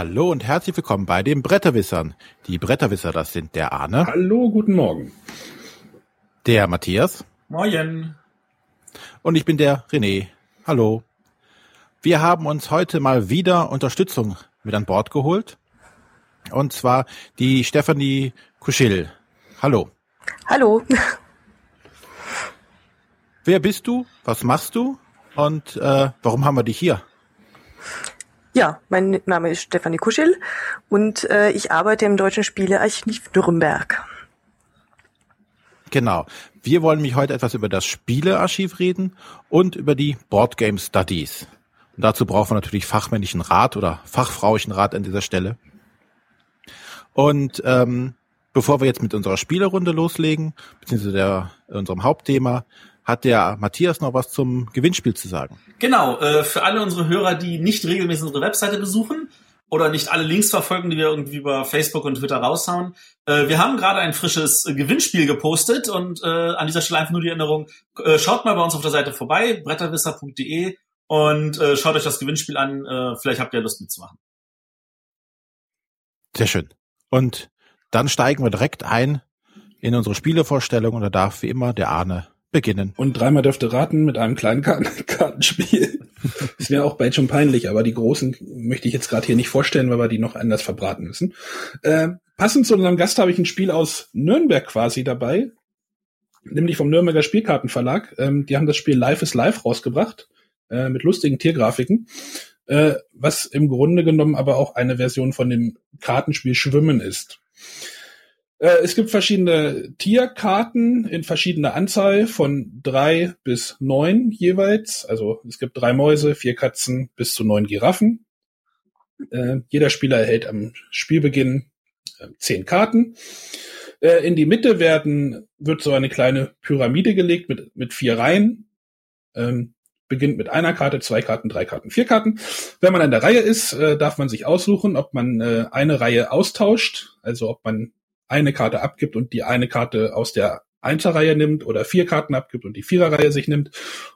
Hallo und herzlich willkommen bei den Bretterwissern. Die Bretterwisser, das sind der Arne. Hallo, guten Morgen. Der Matthias. Moin. Und ich bin der René. Hallo. Wir haben uns heute mal wieder Unterstützung mit an Bord geholt. Und zwar die Stefanie Kuschil. Hallo. Hallo. Wer bist du? Was machst du? Und äh, warum haben wir dich hier? Ja, mein Name ist Stefanie Kuschel und äh, ich arbeite im Deutschen Spielearchiv Nürnberg. Genau. Wir wollen mich heute etwas über das Spielearchiv reden und über die Boardgame Studies. Und dazu brauchen wir natürlich fachmännlichen Rat oder fachfrauischen Rat an dieser Stelle. Und ähm, bevor wir jetzt mit unserer Spielerrunde loslegen, beziehungsweise der, unserem Hauptthema, hat der Matthias noch was zum Gewinnspiel zu sagen. Genau, äh, für alle unsere Hörer, die nicht regelmäßig unsere Webseite besuchen oder nicht alle Links verfolgen, die wir irgendwie über Facebook und Twitter raushauen. Äh, wir haben gerade ein frisches Gewinnspiel gepostet und äh, an dieser Stelle einfach nur die Erinnerung, schaut mal bei uns auf der Seite vorbei, bretterwisser.de und schaut euch das Gewinnspiel an, vielleicht habt ihr Lust mitzumachen. Sehr schön. Und dann steigen wir direkt ein in unsere Spielevorstellung und da darf wie immer der Arne beginnen. Und dreimal dürfte raten mit einem kleinen Karten Kartenspiel. Das wäre auch bald schon peinlich, aber die großen möchte ich jetzt gerade hier nicht vorstellen, weil wir die noch anders verbraten müssen. Äh, passend zu unserem Gast habe ich ein Spiel aus Nürnberg quasi dabei, nämlich vom Nürnberger Spielkartenverlag. Ähm, die haben das Spiel Life is Life rausgebracht, äh, mit lustigen Tiergrafiken, äh, was im Grunde genommen aber auch eine Version von dem Kartenspiel Schwimmen ist. Äh, es gibt verschiedene Tierkarten in verschiedener Anzahl von drei bis neun jeweils. Also es gibt drei Mäuse, vier Katzen bis zu neun Giraffen. Äh, jeder Spieler erhält am Spielbeginn äh, zehn Karten. Äh, in die Mitte werden, wird so eine kleine Pyramide gelegt mit, mit vier Reihen. Ähm, beginnt mit einer Karte, zwei Karten, drei Karten, vier Karten. Wenn man an der Reihe ist, äh, darf man sich aussuchen, ob man äh, eine Reihe austauscht, also ob man eine Karte abgibt und die eine Karte aus der Einserreihe nimmt oder vier Karten abgibt und die Viererreihe sich nimmt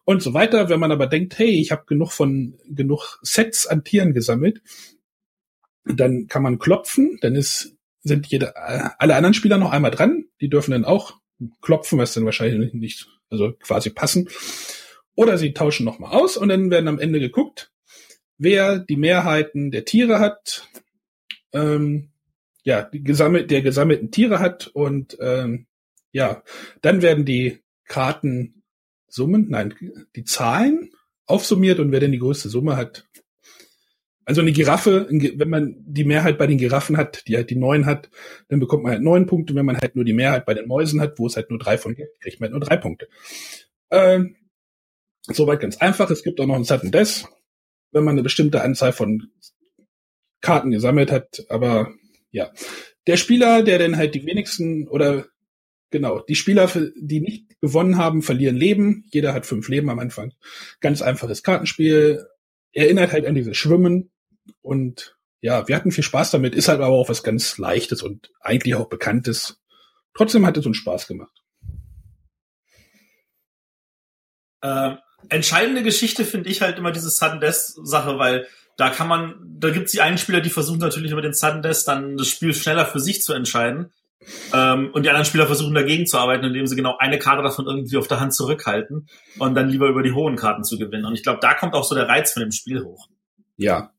und so weiter. Wenn man aber denkt, hey, ich habe genug von genug Sets an Tieren gesammelt, dann kann man klopfen, dann ist sind jede, alle anderen Spieler noch einmal dran. Die dürfen dann auch klopfen, was dann wahrscheinlich nicht, also quasi passen. Oder sie tauschen nochmal aus und dann werden am Ende geguckt, wer die Mehrheiten der Tiere hat. Ähm, ja, die gesammelt, der gesammelten Tiere hat und ähm, ja, dann werden die Kartensummen, nein, die Zahlen aufsummiert und wer denn die größte Summe hat. Also eine Giraffe, wenn man die Mehrheit bei den Giraffen hat, die halt die neun hat, dann bekommt man halt neun Punkte. Wenn man halt nur die Mehrheit bei den Mäusen hat, wo es halt nur drei von gibt, kriegt man halt nur drei Punkte. Ähm, soweit ganz einfach. Es gibt auch noch ein Sudden Death, wenn man eine bestimmte Anzahl von Karten gesammelt hat, aber ja. Der Spieler, der dann halt die wenigsten oder genau, die Spieler, die nicht gewonnen haben, verlieren Leben. Jeder hat fünf Leben am Anfang. Ganz einfaches Kartenspiel. Erinnert halt an dieses Schwimmen. Und ja, wir hatten viel Spaß damit. Ist halt aber auch was ganz Leichtes und eigentlich auch Bekanntes. Trotzdem hat es uns Spaß gemacht. Äh, entscheidende Geschichte finde ich halt immer diese Sudden Death Sache, weil da kann man, da gibt es die einen Spieler, die versuchen natürlich über den Sudden Death dann das Spiel schneller für sich zu entscheiden. Ähm, und die anderen Spieler versuchen dagegen zu arbeiten, indem sie genau eine Karte davon irgendwie auf der Hand zurückhalten und dann lieber über die hohen Karten zu gewinnen. Und ich glaube, da kommt auch so der Reiz von dem Spiel hoch. Ja.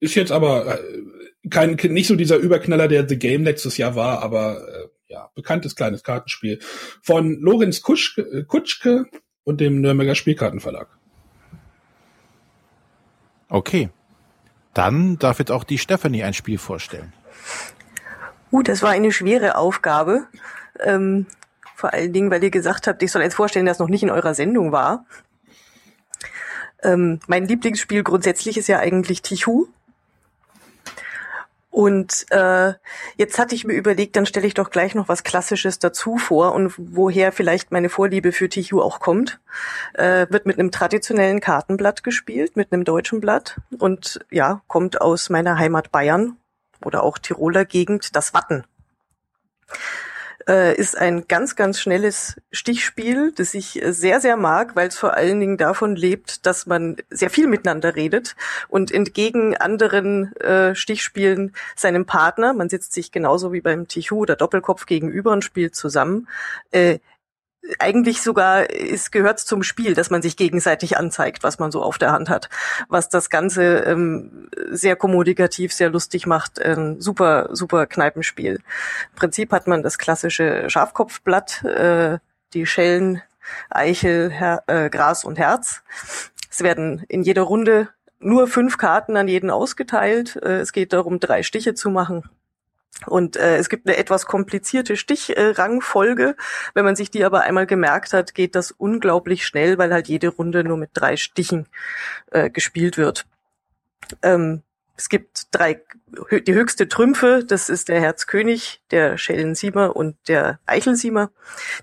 Ist jetzt aber äh, kein nicht so dieser Überknaller, der The Game letztes Jahr war, aber äh, ja, bekanntes kleines Kartenspiel von Lorenz Kuschke, äh, Kutschke und dem Nürnberger Spielkartenverlag. Okay. Dann darf jetzt auch die Stephanie ein Spiel vorstellen. Uh, das war eine schwere Aufgabe. Ähm, vor allen Dingen, weil ihr gesagt habt, ich soll jetzt vorstellen, dass noch nicht in eurer Sendung war. Ähm, mein Lieblingsspiel grundsätzlich ist ja eigentlich Tichu. Und äh, jetzt hatte ich mir überlegt, dann stelle ich doch gleich noch was Klassisches dazu vor und woher vielleicht meine Vorliebe für Tichu auch kommt. Äh, wird mit einem traditionellen Kartenblatt gespielt, mit einem deutschen Blatt und ja, kommt aus meiner Heimat Bayern oder auch Tiroler Gegend, das Watten. Äh, ist ein ganz, ganz schnelles Stichspiel, das ich sehr, sehr mag, weil es vor allen Dingen davon lebt, dass man sehr viel miteinander redet und entgegen anderen äh, Stichspielen seinem Partner, man sitzt sich genauso wie beim Tichu oder Doppelkopf gegenüber und spielt zusammen, äh, eigentlich sogar es gehört zum Spiel, dass man sich gegenseitig anzeigt, was man so auf der Hand hat, was das Ganze ähm, sehr kommunikativ, sehr lustig macht. Ein super, super Kneipenspiel. Im Prinzip hat man das klassische Schafkopfblatt, äh, die Schellen, Eichel, Her äh, Gras und Herz. Es werden in jeder Runde nur fünf Karten an jeden ausgeteilt. Äh, es geht darum, drei Stiche zu machen. Und äh, es gibt eine etwas komplizierte Stichrangfolge. Wenn man sich die aber einmal gemerkt hat, geht das unglaublich schnell, weil halt jede Runde nur mit drei Stichen äh, gespielt wird. Ähm, es gibt drei, die höchste Trümpfe, das ist der Herzkönig, der Schellensiemer und der Eichelsiemer,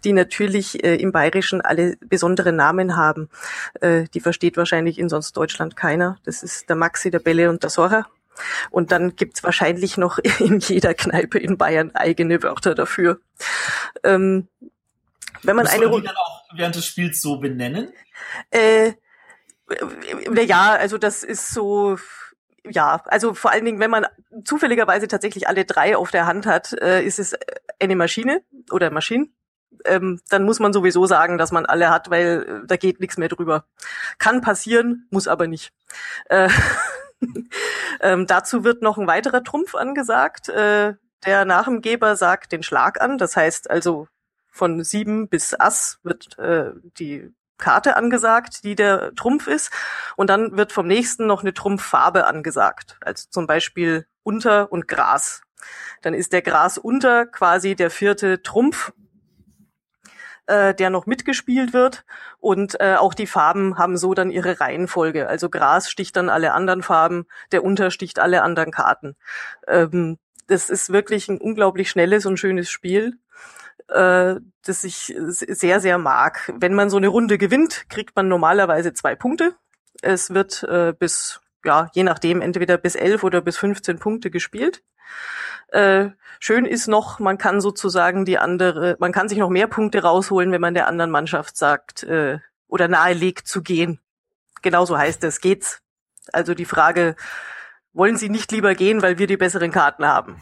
die natürlich äh, im Bayerischen alle besondere Namen haben. Äh, die versteht wahrscheinlich in sonst Deutschland keiner. Das ist der Maxi, der Bälle und der Sorra. Und dann gibt's wahrscheinlich noch in jeder Kneipe in Bayern eigene Wörter dafür. Ähm, wenn man Muss eine dann auch während des Spiels so benennen? äh, ja, also das ist so, ja, also vor allen Dingen, wenn man zufälligerweise tatsächlich alle drei auf der Hand hat, äh, ist es eine Maschine oder Maschinen. Ähm, dann muss man sowieso sagen, dass man alle hat, weil äh, da geht nichts mehr drüber. Kann passieren, muss aber nicht. Äh, ähm, dazu wird noch ein weiterer Trumpf angesagt. Äh, der Nachemgeber sagt den Schlag an. Das heißt also von sieben bis Ass wird äh, die Karte angesagt, die der Trumpf ist. Und dann wird vom nächsten noch eine Trumpffarbe angesagt. Also zum Beispiel Unter und Gras. Dann ist der Gras unter quasi der vierte Trumpf äh, der noch mitgespielt wird. Und äh, auch die Farben haben so dann ihre Reihenfolge. Also Gras sticht dann alle anderen Farben, der Unter sticht alle anderen Karten. Ähm, das ist wirklich ein unglaublich schnelles und schönes Spiel, äh, das ich sehr, sehr mag. Wenn man so eine Runde gewinnt, kriegt man normalerweise zwei Punkte. Es wird äh, bis, ja, je nachdem, entweder bis elf oder bis 15 Punkte gespielt. Äh, schön ist noch, man kann sozusagen die andere, man kann sich noch mehr Punkte rausholen, wenn man der anderen Mannschaft sagt äh, oder nahelegt zu gehen. Genauso heißt es, geht's. Also die Frage, wollen Sie nicht lieber gehen, weil wir die besseren Karten haben?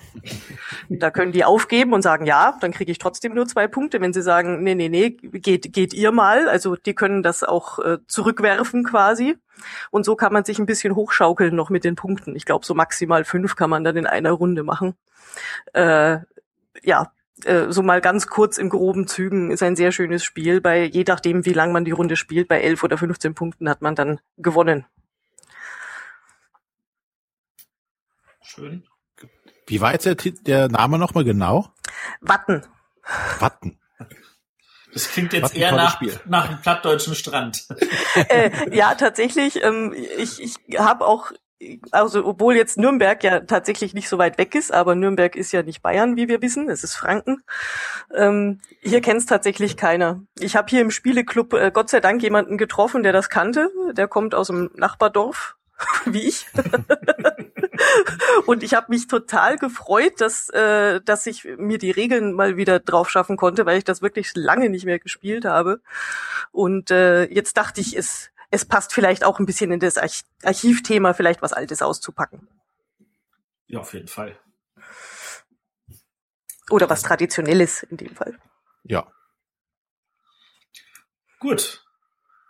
Da können die aufgeben und sagen, ja, dann kriege ich trotzdem nur zwei Punkte. Wenn sie sagen, nee, nee, nee, geht, geht ihr mal. Also die können das auch äh, zurückwerfen quasi. Und so kann man sich ein bisschen hochschaukeln noch mit den Punkten. Ich glaube, so maximal fünf kann man dann in einer Runde machen. Äh, ja, äh, so mal ganz kurz in groben Zügen ist ein sehr schönes Spiel. Bei je nachdem, wie lang man die Runde spielt, bei elf oder 15 Punkten hat man dann gewonnen. Schön. Wie war jetzt der, der Name nochmal genau? Watten. Watten. Das klingt jetzt eher nach, Spiel. nach einem plattdeutschen Strand. äh, ja, tatsächlich. Ähm, ich ich habe auch, also obwohl jetzt Nürnberg ja tatsächlich nicht so weit weg ist, aber Nürnberg ist ja nicht Bayern, wie wir wissen, es ist Franken. Ähm, hier kennt es tatsächlich keiner. Ich habe hier im Spieleclub äh, Gott sei Dank jemanden getroffen, der das kannte. Der kommt aus dem Nachbardorf, wie ich. Und ich habe mich total gefreut, dass, äh, dass ich mir die Regeln mal wieder drauf schaffen konnte, weil ich das wirklich lange nicht mehr gespielt habe. Und äh, jetzt dachte ich, es, es passt vielleicht auch ein bisschen in das Arch Archivthema, vielleicht was Altes auszupacken. Ja, auf jeden Fall. Oder was Traditionelles in dem Fall. Ja. Gut.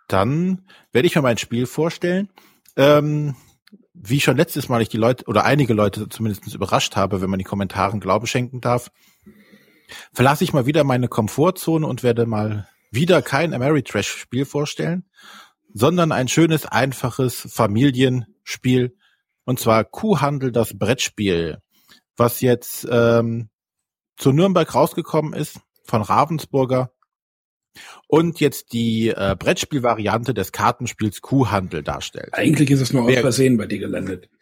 Dann werde ich mal mein Spiel vorstellen. Ähm, wie schon letztes Mal ich die Leute oder einige Leute zumindest überrascht habe, wenn man die Kommentaren Glaube schenken darf, verlasse ich mal wieder meine Komfortzone und werde mal wieder kein Ameritrash-Spiel vorstellen, sondern ein schönes, einfaches Familienspiel und zwar Kuhhandel, das Brettspiel, was jetzt ähm, zu Nürnberg rausgekommen ist von Ravensburger und jetzt die äh, Brettspielvariante des Kartenspiels Kuhhandel darstellt. Eigentlich ist es nur aus Versehen bei dir gelandet.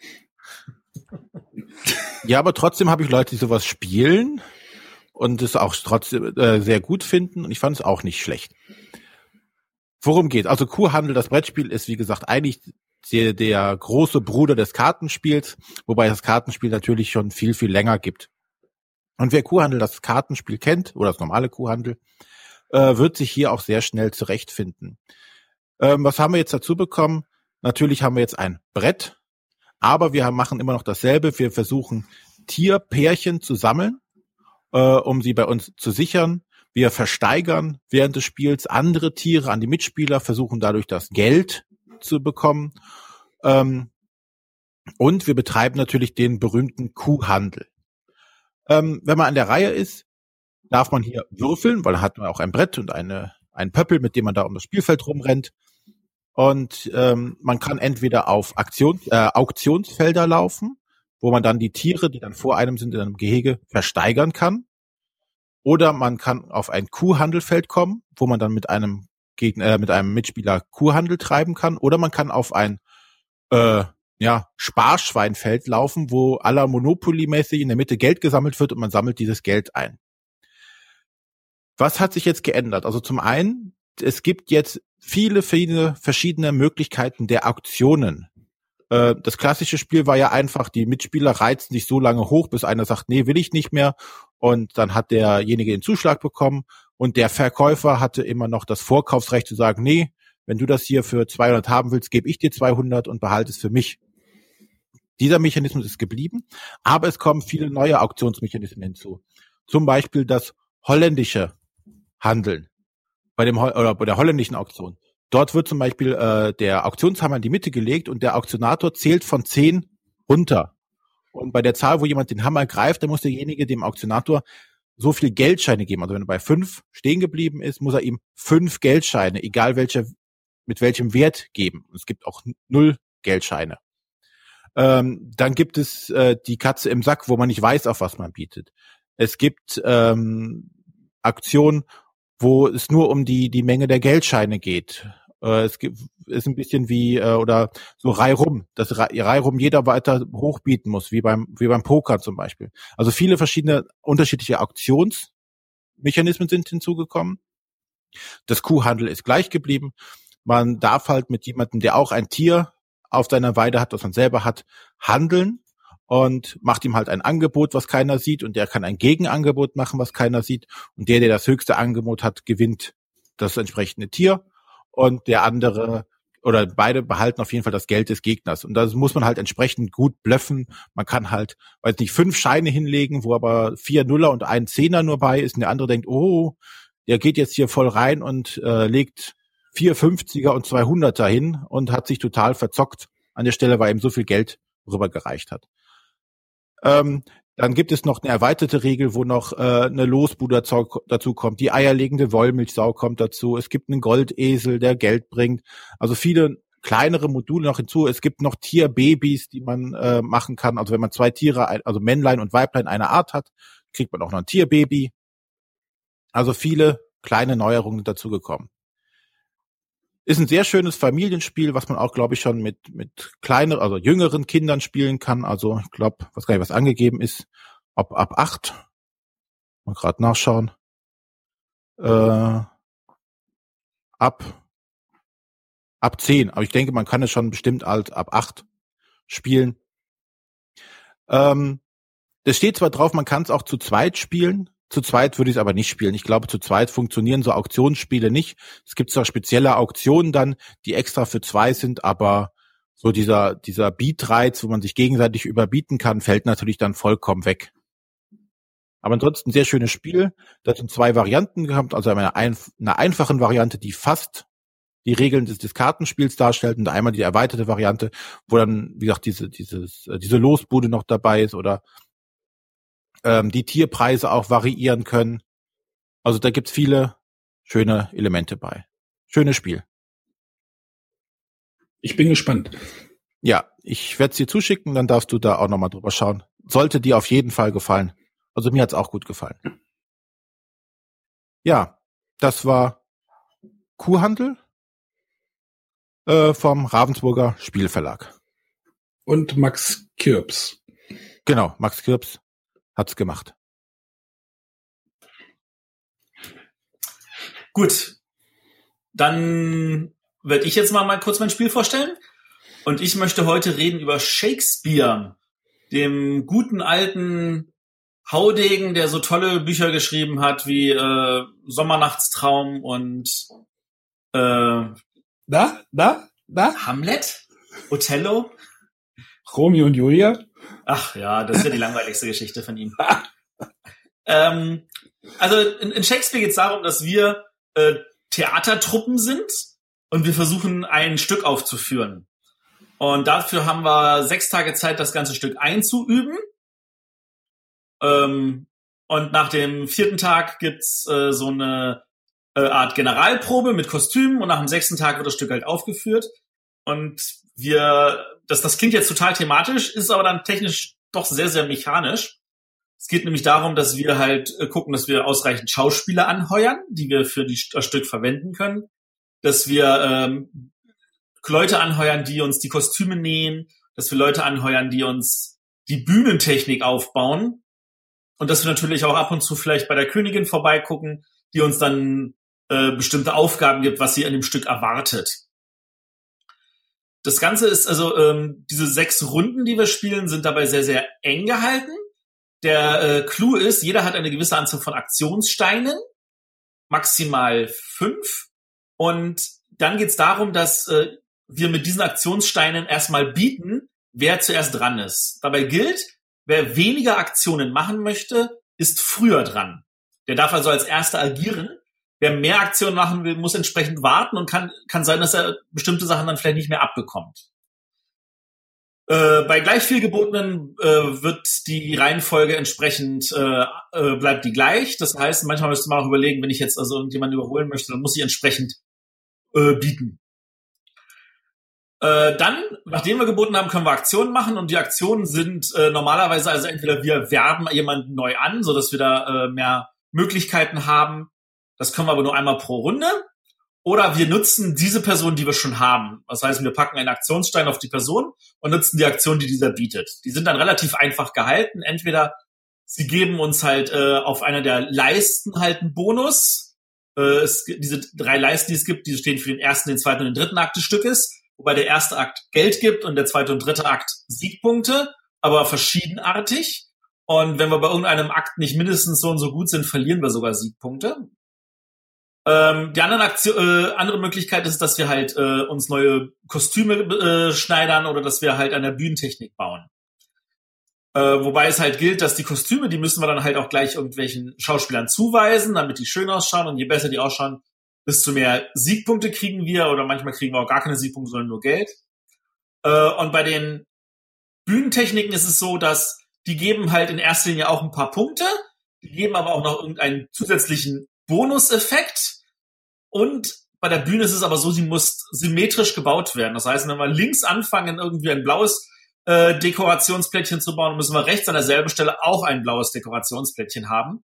Ja, aber trotzdem habe ich Leute, die sowas spielen und es auch trotzdem äh, sehr gut finden und ich fand es auch nicht schlecht. Worum geht? Also Kuhhandel, das Brettspiel ist wie gesagt eigentlich der, der große Bruder des Kartenspiels, wobei das Kartenspiel natürlich schon viel, viel länger gibt. Und wer Kuhhandel, das Kartenspiel kennt, oder das normale Kuhhandel, äh, wird sich hier auch sehr schnell zurechtfinden. Ähm, was haben wir jetzt dazu bekommen? Natürlich haben wir jetzt ein Brett, aber wir machen immer noch dasselbe. Wir versuchen Tierpärchen zu sammeln, äh, um sie bei uns zu sichern. Wir versteigern während des Spiels andere Tiere an die Mitspieler, versuchen dadurch das Geld zu bekommen. Ähm, und wir betreiben natürlich den berühmten Kuhhandel. Ähm, wenn man an der Reihe ist, darf man hier würfeln, weil hat man auch ein Brett und eine, ein Pöppel, mit dem man da um das Spielfeld rumrennt. Und ähm, man kann entweder auf Aktion, äh, Auktionsfelder laufen, wo man dann die Tiere, die dann vor einem sind in einem Gehege, versteigern kann. Oder man kann auf ein Kuhhandelfeld kommen, wo man dann mit einem Gegner, äh, mit einem Mitspieler Kuhhandel treiben kann. Oder man kann auf ein äh, ja, Sparschweinfeld laufen, wo aller Monopoly-mäßig in der Mitte Geld gesammelt wird und man sammelt dieses Geld ein. Was hat sich jetzt geändert? Also zum einen, es gibt jetzt viele, viele verschiedene Möglichkeiten der Auktionen. Äh, das klassische Spiel war ja einfach, die Mitspieler reizen sich so lange hoch, bis einer sagt, nee, will ich nicht mehr. Und dann hat derjenige den Zuschlag bekommen und der Verkäufer hatte immer noch das Vorkaufsrecht zu sagen, nee, wenn du das hier für 200 haben willst, gebe ich dir 200 und behalte es für mich. Dieser Mechanismus ist geblieben, aber es kommen viele neue Auktionsmechanismen hinzu. Zum Beispiel das holländische Handeln bei dem oder bei der holländischen Auktion. Dort wird zum Beispiel äh, der Auktionshammer in die Mitte gelegt und der Auktionator zählt von zehn runter. Und bei der Zahl, wo jemand den Hammer greift, dann muss derjenige dem Auktionator so viel Geldscheine geben. Also wenn er bei fünf stehen geblieben ist, muss er ihm fünf Geldscheine, egal welcher, mit welchem Wert geben. Es gibt auch null Geldscheine. Ähm, dann gibt es äh, die Katze im Sack, wo man nicht weiß, auf was man bietet. Es gibt ähm, Aktionen, wo es nur um die, die Menge der Geldscheine geht. Äh, es gibt, ist ein bisschen wie, äh, oder so Reihrum, dass Reihrum jeder weiter hochbieten muss, wie beim, wie beim Poker zum Beispiel. Also viele verschiedene unterschiedliche Auktionsmechanismen sind hinzugekommen. Das Kuhhandel ist gleich geblieben. Man darf halt mit jemandem, der auch ein Tier auf seiner Weide hat, was man selber hat, handeln und macht ihm halt ein Angebot, was keiner sieht und der kann ein Gegenangebot machen, was keiner sieht und der, der das höchste Angebot hat, gewinnt das entsprechende Tier und der andere oder beide behalten auf jeden Fall das Geld des Gegners. Und das muss man halt entsprechend gut blöffen. Man kann halt, weiß nicht, fünf Scheine hinlegen, wo aber vier Nuller und ein Zehner nur bei ist und der andere denkt, oh, der geht jetzt hier voll rein und äh, legt vier 50er und 200er hin und hat sich total verzockt an der Stelle, weil ihm so viel Geld rübergereicht hat. Ähm, dann gibt es noch eine erweiterte Regel, wo noch äh, eine Losbude dazu kommt. Die eierlegende Wollmilchsau kommt dazu. Es gibt einen Goldesel, der Geld bringt. Also viele kleinere Module noch hinzu. Es gibt noch Tierbabys, die man äh, machen kann. Also wenn man zwei Tiere, also Männlein und Weiblein einer Art hat, kriegt man auch noch ein Tierbaby. Also viele kleine Neuerungen dazugekommen. Ist ein sehr schönes Familienspiel, was man auch, glaube ich, schon mit, mit kleineren, also jüngeren Kindern spielen kann. Also ich glaube, was gar nicht was angegeben ist, ob ab acht. Mal gerade nachschauen. Äh, ab ab zehn. Aber ich denke, man kann es schon bestimmt alt ab acht spielen. Ähm, das steht zwar drauf, man kann es auch zu zweit spielen. Zu zweit würde ich es aber nicht spielen. Ich glaube, zu zweit funktionieren so Auktionsspiele nicht. Es gibt zwar spezielle Auktionen dann, die extra für zwei sind, aber so dieser, dieser Beatreiz, wo man sich gegenseitig überbieten kann, fällt natürlich dann vollkommen weg. Aber ansonsten sehr schönes Spiel. Da sind zwei Varianten gehabt, also eine, eine einfachen Variante, die fast die Regeln des, des Kartenspiels darstellt und einmal die erweiterte Variante, wo dann, wie gesagt, diese, dieses, äh, diese Losbude noch dabei ist oder ähm, die Tierpreise auch variieren können. Also da gibt's viele schöne Elemente bei. Schönes Spiel. Ich bin gespannt. Ja, ich werde es dir zuschicken, dann darfst du da auch nochmal drüber schauen. Sollte dir auf jeden Fall gefallen. Also mir hat's auch gut gefallen. Ja, das war Kuhhandel äh, vom Ravensburger Spielverlag. Und Max Kirps. Genau, Max Kirps hat's gemacht. Gut, dann werde ich jetzt mal, mal kurz mein Spiel vorstellen. Und ich möchte heute reden über Shakespeare, dem guten alten Haudegen, der so tolle Bücher geschrieben hat wie äh, Sommernachtstraum und äh, Da, da, da? Hamlet, Othello. Romeo und Julia? Ach ja, das ist ja die langweiligste Geschichte von ihm. ähm, also in, in Shakespeare geht es darum, dass wir äh, Theatertruppen sind und wir versuchen ein Stück aufzuführen. Und dafür haben wir sechs Tage Zeit, das ganze Stück einzuüben. Ähm, und nach dem vierten Tag gibt's äh, so eine äh, Art Generalprobe mit Kostümen und nach dem sechsten Tag wird das Stück halt aufgeführt. Und wir, das, das klingt jetzt total thematisch, ist aber dann technisch doch sehr, sehr mechanisch. Es geht nämlich darum, dass wir halt äh, gucken, dass wir ausreichend Schauspieler anheuern, die wir für die, das Stück verwenden können. Dass wir ähm, Leute anheuern, die uns die Kostüme nähen, dass wir Leute anheuern, die uns die Bühnentechnik aufbauen und dass wir natürlich auch ab und zu vielleicht bei der Königin vorbeigucken, die uns dann äh, bestimmte Aufgaben gibt, was sie an dem Stück erwartet. Das Ganze ist also, ähm, diese sechs Runden, die wir spielen, sind dabei sehr, sehr eng gehalten. Der äh, Clou ist, jeder hat eine gewisse Anzahl von Aktionssteinen, maximal fünf. Und dann geht es darum, dass äh, wir mit diesen Aktionssteinen erstmal bieten, wer zuerst dran ist. Dabei gilt, wer weniger Aktionen machen möchte, ist früher dran. Der darf also als erster agieren. Wer mehr Aktionen machen will, muss entsprechend warten und kann, kann sein, dass er bestimmte Sachen dann vielleicht nicht mehr abbekommt. Äh, bei gleich viel gebotenen äh, wird die Reihenfolge entsprechend äh, äh, bleibt die gleich. Das heißt, manchmal müsste man auch überlegen, wenn ich jetzt also irgendjemanden überholen möchte, dann muss ich entsprechend äh, bieten. Äh, dann, nachdem wir geboten haben, können wir Aktionen machen und die Aktionen sind äh, normalerweise also entweder wir werben jemanden neu an, so dass wir da äh, mehr Möglichkeiten haben. Das können wir aber nur einmal pro Runde. Oder wir nutzen diese Person, die wir schon haben. Das heißt, wir packen einen Aktionsstein auf die Person und nutzen die Aktion, die dieser bietet. Die sind dann relativ einfach gehalten. Entweder sie geben uns halt äh, auf einer der Leisten halt einen Bonus. Äh, es, diese drei Leisten, die es gibt, die stehen für den ersten, den zweiten und den dritten Akt des Stückes wobei der erste Akt Geld gibt und der zweite und dritte Akt Siegpunkte, aber verschiedenartig. Und wenn wir bei irgendeinem Akt nicht mindestens so und so gut sind, verlieren wir sogar Siegpunkte. Ähm, die andere, Aktion, äh, andere Möglichkeit ist, dass wir halt äh, uns neue Kostüme äh, schneidern oder dass wir halt an der Bühnentechnik bauen. Äh, wobei es halt gilt, dass die Kostüme, die müssen wir dann halt auch gleich irgendwelchen Schauspielern zuweisen, damit die schön ausschauen. Und je besser die ausschauen, desto mehr Siegpunkte kriegen wir oder manchmal kriegen wir auch gar keine Siegpunkte, sondern nur Geld. Äh, und bei den Bühnentechniken ist es so, dass die geben halt in erster Linie auch ein paar Punkte, die geben aber auch noch irgendeinen zusätzlichen Bonuseffekt. Und bei der Bühne ist es aber so, sie muss symmetrisch gebaut werden. Das heißt, wenn wir links anfangen, irgendwie ein blaues äh, Dekorationsplättchen zu bauen, müssen wir rechts an derselben Stelle auch ein blaues Dekorationsplättchen haben.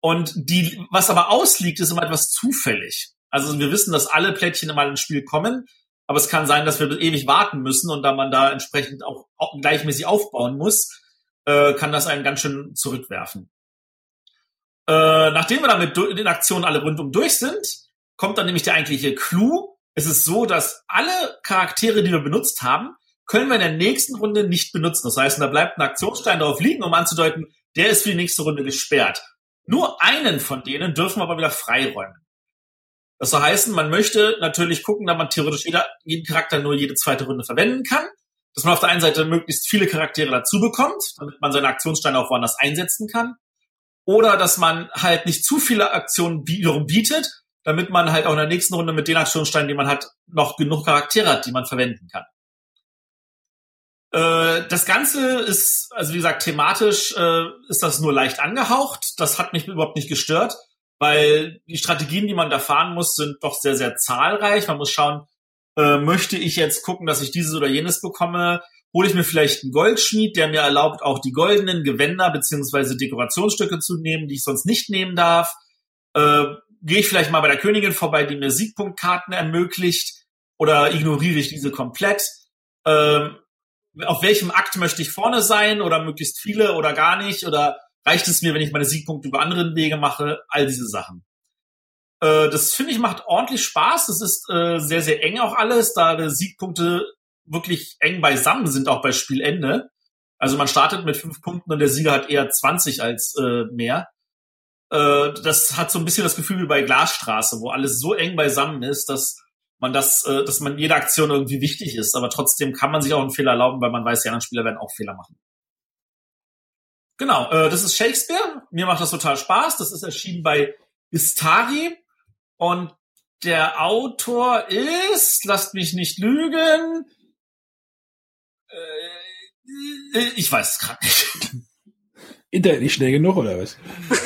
Und die, was aber ausliegt, ist immer etwas zufällig. Also wir wissen, dass alle Plättchen mal ins Spiel kommen, aber es kann sein, dass wir ewig warten müssen und da man da entsprechend auch, gleichmäßig aufbauen muss, äh, kann das einen ganz schön zurückwerfen. Äh, nachdem wir damit in Aktionen alle rundum durch sind, kommt dann nämlich der eigentliche Clou. Es ist so, dass alle Charaktere, die wir benutzt haben, können wir in der nächsten Runde nicht benutzen. Das heißt, da bleibt ein Aktionsstein drauf liegen, um anzudeuten, der ist für die nächste Runde gesperrt. Nur einen von denen dürfen wir aber wieder freiräumen. Das soll heißen, man möchte natürlich gucken, dass man theoretisch jeder, jeden Charakter nur jede zweite Runde verwenden kann. Dass man auf der einen Seite möglichst viele Charaktere dazu bekommt, damit man seine Aktionssteine auch woanders einsetzen kann. Oder dass man halt nicht zu viele Aktionen wiederum bietet, damit man halt auch in der nächsten Runde mit den Aktionssteinen, die man hat, noch genug Charaktere hat, die man verwenden kann. Äh, das Ganze ist, also wie gesagt, thematisch äh, ist das nur leicht angehaucht. Das hat mich überhaupt nicht gestört, weil die Strategien, die man da fahren muss, sind doch sehr, sehr zahlreich. Man muss schauen, äh, möchte ich jetzt gucken, dass ich dieses oder jenes bekomme? Hole ich mir vielleicht einen Goldschmied, der mir erlaubt, auch die goldenen Gewänder beziehungsweise Dekorationsstücke zu nehmen, die ich sonst nicht nehmen darf? Äh, Gehe ich vielleicht mal bei der Königin vorbei, die mir Siegpunktkarten ermöglicht? Oder ignoriere ich diese komplett? Ähm, auf welchem Akt möchte ich vorne sein oder möglichst viele oder gar nicht oder reicht es mir, wenn ich meine Siegpunkte über anderen Wege mache, all diese Sachen. Äh, das finde ich macht ordentlich Spaß. Das ist äh, sehr, sehr eng auch alles, da Siegpunkte wirklich eng beisammen sind, auch bei Spielende. Also man startet mit fünf Punkten und der Sieger hat eher 20 als äh, mehr. Äh, das hat so ein bisschen das Gefühl wie bei Glasstraße, wo alles so eng beisammen ist, dass man das, äh, dass man jede Aktion irgendwie wichtig ist. Aber trotzdem kann man sich auch einen Fehler erlauben, weil man weiß, die anderen Spieler werden auch Fehler machen. Genau, äh, das ist Shakespeare. Mir macht das total Spaß. Das ist erschienen bei Istari. Und der Autor ist, lasst mich nicht lügen, äh, ich weiß es gerade nicht. Internet nicht schnell genug, oder was?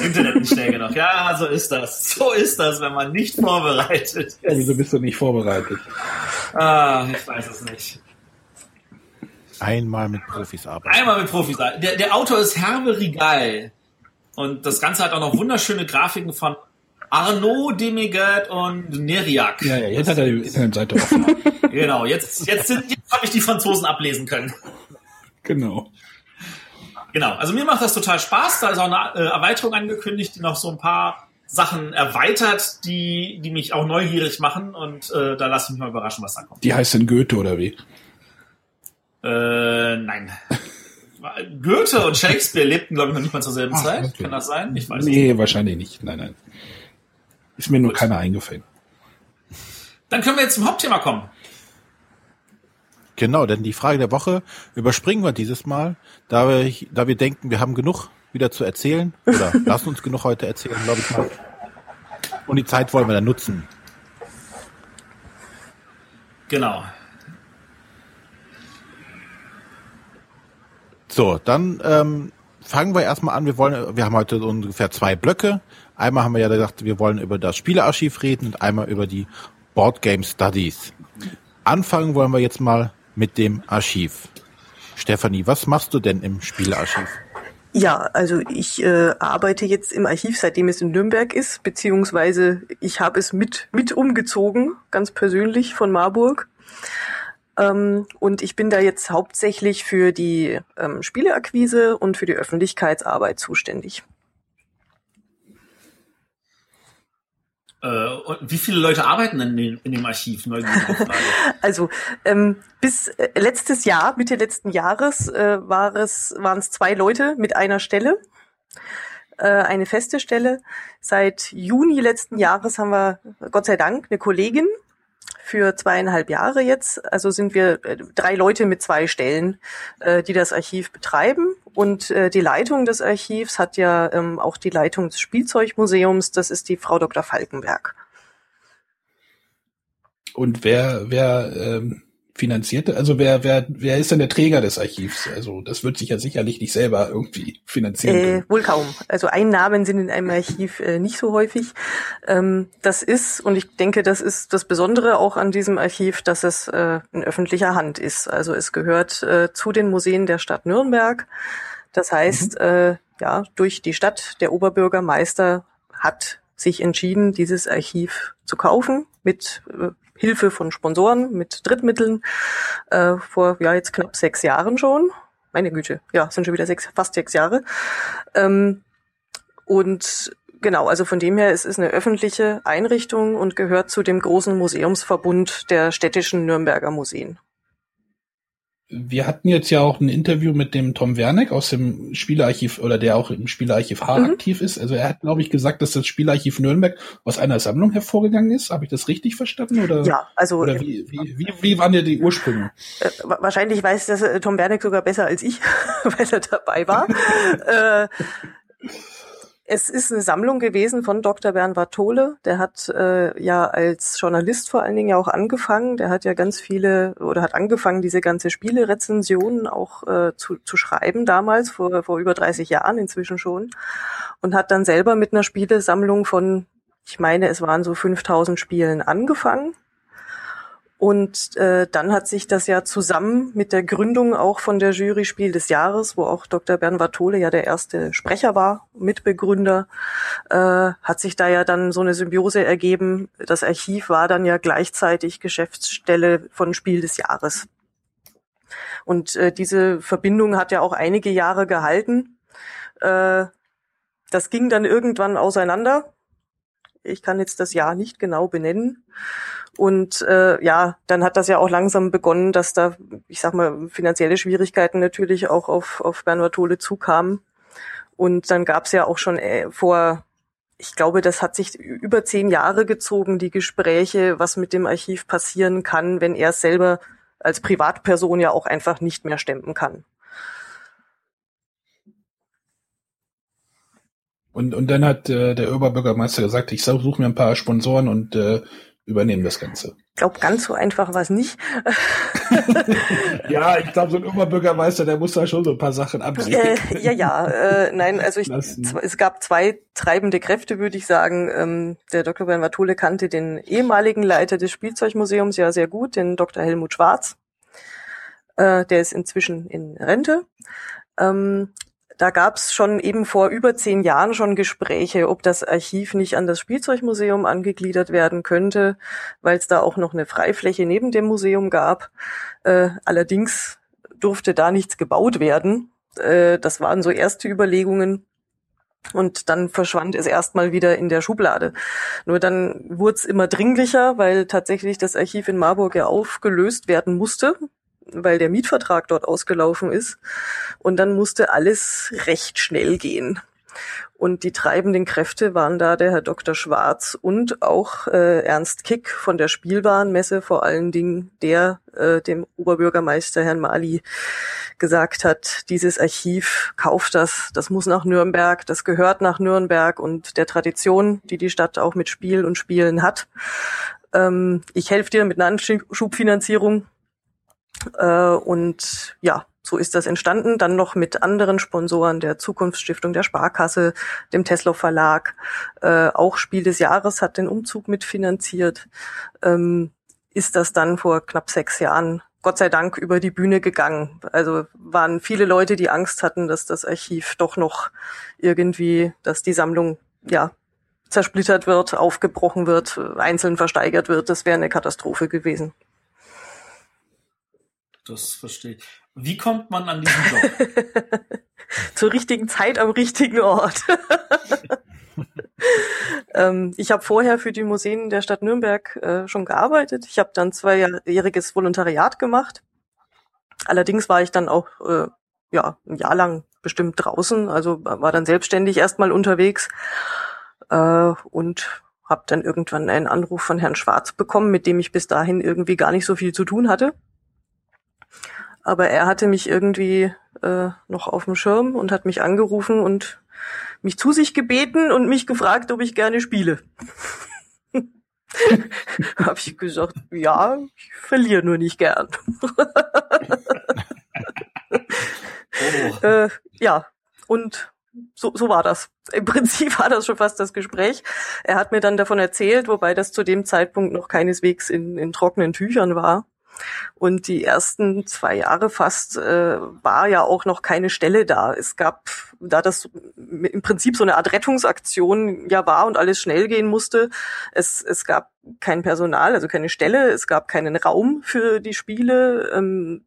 Internet nicht schnell genug. Ja, so ist das. So ist das, wenn man nicht vorbereitet ist. Ja, wieso bist du nicht vorbereitet? Ah, ich weiß es nicht. Einmal mit Profis arbeiten. Einmal mit Profis arbeiten. Der, der Autor ist Herbe Rigal. Und das Ganze hat auch noch wunderschöne Grafiken von Arnaud Demigert und Neriak. Ja, ja, jetzt hat er die Internetseite offen. genau, jetzt, jetzt, sind, jetzt habe ich die Franzosen ablesen können. Genau. Genau, also mir macht das total Spaß. Da ist auch eine äh, Erweiterung angekündigt, die noch so ein paar Sachen erweitert, die, die mich auch neugierig machen. Und äh, da lasse ich mich mal überraschen, was da kommt. Die heißt denn Goethe oder wie? Äh, nein. Goethe und Shakespeare lebten, glaube ich, noch nicht mal zur selben Ach, Zeit. okay. Kann das sein? Ich weiß Nee, nicht. wahrscheinlich nicht. Nein, nein. Ist mir nur keiner eingefallen. Dann können wir jetzt zum Hauptthema kommen. Genau, denn die Frage der Woche überspringen wir dieses Mal, da wir, da wir denken, wir haben genug wieder zu erzählen oder lassen uns genug heute erzählen, glaube ich mal. Und die Zeit wollen wir dann nutzen. Genau. So, dann ähm, fangen wir erstmal an. Wir wollen, wir haben heute so ungefähr zwei Blöcke. Einmal haben wir ja gesagt, wir wollen über das Spielearchiv reden und einmal über die Board Game Studies. Anfangen wollen wir jetzt mal mit dem Archiv. Stefanie, was machst du denn im Spielearchiv? Ja, also ich äh, arbeite jetzt im Archiv, seitdem es in Nürnberg ist, beziehungsweise ich habe es mit mit umgezogen, ganz persönlich von Marburg. Ähm, und ich bin da jetzt hauptsächlich für die ähm, Spieleakquise und für die Öffentlichkeitsarbeit zuständig. Äh, und wie viele Leute arbeiten denn in, dem- in dem Archiv? Also ähm, bis äh, letztes Jahr, Mitte letzten Jahres, äh, war es, waren es zwei Leute mit einer Stelle, äh, eine feste Stelle. Seit Juni letzten Jahres haben wir, Gott sei Dank, eine Kollegin für zweieinhalb Jahre jetzt. Also sind wir äh, drei Leute mit zwei Stellen, äh, die das Archiv betreiben. Und äh, die Leitung des Archivs hat ja ähm, auch die Leitung des Spielzeugmuseums. Das ist die Frau Dr. Falkenberg. Und wer, wer ähm, finanziert, also wer, wer, wer ist denn der Träger des Archivs? Also das wird sich ja sicherlich nicht selber irgendwie finanzieren Äh, können. wohl kaum. Also Einnahmen sind in einem Archiv äh, nicht so häufig. Ähm, das ist, und ich denke, das ist das Besondere auch an diesem Archiv, dass es äh, in öffentlicher Hand ist. Also es gehört äh, zu den Museen der Stadt Nürnberg. Das heißt, äh, ja, durch die Stadt, der Oberbürgermeister hat sich entschieden, dieses Archiv zu kaufen mit äh, Hilfe von Sponsoren, mit Drittmitteln, äh, vor ja jetzt knapp sechs Jahren schon. Meine Güte, ja, sind schon wieder sechs, fast sechs Jahre. Ähm, und genau, also von dem her, es ist eine öffentliche Einrichtung und gehört zu dem großen Museumsverbund der städtischen Nürnberger Museen. Wir hatten jetzt ja auch ein Interview mit dem Tom Werneck aus dem Spielearchiv oder der auch im Spielearchiv H Mhm. aktiv ist. Also er hat, glaube ich, gesagt, dass das Spielearchiv Nürnberg aus einer Sammlung hervorgegangen ist. Habe ich das richtig verstanden? Oder, Ja, also oder wie, wie, wie, wie waren denn die Ursprünge? Äh, wa- wahrscheinlich weiß das äh, Tom Wernick sogar besser als ich, weil er dabei war. äh, es ist eine Sammlung gewesen von Dr. Bernd Bartole. Der hat äh, ja als Journalist vor allen Dingen ja auch angefangen. Der hat ja ganz viele oder hat angefangen, diese ganze Spielerezensionen auch äh, zu, zu schreiben damals, vor, vor über 30 Jahren inzwischen schon. Und hat dann selber mit einer Spielesammlung von, ich meine, es waren so 5000 Spielen angefangen. Und äh, dann hat sich das ja zusammen mit der Gründung auch von der Jury Spiel des Jahres, wo auch Dr. Bernd Bartole ja der erste Sprecher war, Mitbegründer, äh, hat sich da ja dann so eine Symbiose ergeben. Das Archiv war dann ja gleichzeitig Geschäftsstelle von Spiel des Jahres. Und äh, diese Verbindung hat ja auch einige Jahre gehalten. Äh, das ging dann irgendwann auseinander Ich kann jetzt das Jahr nicht genau benennen. Und äh, ja, dann hat das ja auch langsam begonnen, dass da, ich sag mal, finanzielle Schwierigkeiten natürlich auch auf, auf Bernhard Tole zukamen. Und dann gab's ja auch schon äh, vor, ich glaube, das hat sich über zehn Jahre gezogen, die Gespräche, was mit dem Archiv passieren kann, wenn er selber als Privatperson ja auch einfach nicht mehr stemmen kann. Und, und dann hat äh, der Oberbürgermeister gesagt, ich suche mir ein paar Sponsoren und äh, übernehmen das Ganze. Ich glaube, ganz so einfach war es nicht. ja, ich glaube, so ein Oberbürgermeister, der muss da schon so ein paar Sachen absehen. Äh, ja, ja, äh, nein, also ich, es gab zwei treibende Kräfte, würde ich sagen. Ähm, der Dr. Bernhard Thole kannte den ehemaligen Leiter des Spielzeugmuseums ja sehr gut, den Dr. Helmut Schwarz. Äh, der ist inzwischen in Rente. Ähm, da gab es schon eben vor über zehn Jahren schon Gespräche, ob das Archiv nicht an das Spielzeugmuseum angegliedert werden könnte, weil es da auch noch eine Freifläche neben dem Museum gab. Äh, allerdings durfte da nichts gebaut werden. Äh, das waren so erste Überlegungen. Und dann verschwand es erstmal wieder in der Schublade. Nur dann wurde es immer dringlicher, weil tatsächlich das Archiv in Marburg ja aufgelöst werden musste weil der Mietvertrag dort ausgelaufen ist. Und dann musste alles recht schnell gehen. Und die treibenden Kräfte waren da der Herr Dr. Schwarz und auch äh, Ernst Kick von der Spielwarenmesse, vor allen Dingen, der äh, dem Oberbürgermeister Herrn Mali gesagt hat, dieses Archiv kauft das, das muss nach Nürnberg, das gehört nach Nürnberg und der Tradition, die die Stadt auch mit Spiel und Spielen hat. Ähm, ich helfe dir mit einer Anschubfinanzierung äh, und ja, so ist das entstanden. Dann noch mit anderen Sponsoren der Zukunftsstiftung, der Sparkasse, dem Tesla Verlag. Äh, auch Spiel des Jahres hat den Umzug mitfinanziert. Ähm, ist das dann vor knapp sechs Jahren Gott sei Dank über die Bühne gegangen. Also waren viele Leute, die Angst hatten, dass das Archiv doch noch irgendwie, dass die Sammlung ja zersplittert wird, aufgebrochen wird, einzeln versteigert wird. Das wäre eine Katastrophe gewesen das verstehe ich. Wie kommt man an diesen Job? Zur richtigen Zeit am richtigen Ort. ähm, ich habe vorher für die Museen der Stadt Nürnberg äh, schon gearbeitet. Ich habe dann zweijähriges Volontariat gemacht. Allerdings war ich dann auch äh, ja ein Jahr lang bestimmt draußen, also war dann selbstständig erstmal unterwegs äh, und habe dann irgendwann einen Anruf von Herrn Schwarz bekommen, mit dem ich bis dahin irgendwie gar nicht so viel zu tun hatte. Aber er hatte mich irgendwie äh, noch auf dem Schirm und hat mich angerufen und mich zu sich gebeten und mich gefragt, ob ich gerne spiele. Habe ich gesagt, ja, ich verliere nur nicht gern. oh. äh, ja, und so, so war das. Im Prinzip war das schon fast das Gespräch. Er hat mir dann davon erzählt, wobei das zu dem Zeitpunkt noch keineswegs in, in trockenen Tüchern war. Und die ersten zwei Jahre fast äh, war ja auch noch keine Stelle da. Es gab, da das im Prinzip so eine Art Rettungsaktion ja war und alles schnell gehen musste, es, es gab kein Personal, also keine Stelle, es gab keinen Raum für die Spiele. Ähm,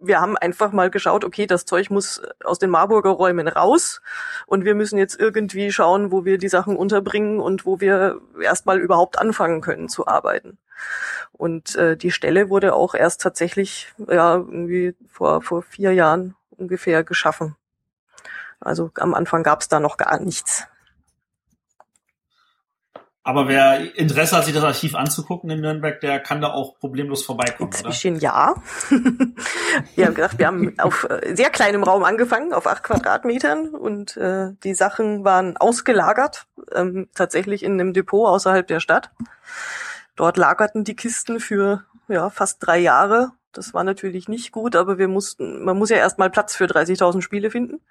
wir haben einfach mal geschaut, okay, das Zeug muss aus den Marburger Räumen raus und wir müssen jetzt irgendwie schauen, wo wir die Sachen unterbringen und wo wir erstmal überhaupt anfangen können zu arbeiten. Und äh, die Stelle wurde auch erst tatsächlich ja irgendwie vor vor vier Jahren ungefähr geschaffen. Also am Anfang gab es da noch gar nichts. Aber wer Interesse hat, sich das Archiv anzugucken in Nürnberg, der kann da auch problemlos vorbeikommen, Inzwischen oder? ja. wir haben gedacht, wir haben auf äh, sehr kleinem Raum angefangen, auf acht Quadratmetern und äh, die Sachen waren ausgelagert, ähm, tatsächlich in einem Depot außerhalb der Stadt. Dort lagerten die Kisten für ja, fast drei Jahre. Das war natürlich nicht gut, aber wir mussten, man muss ja erstmal Platz für 30.000 Spiele finden.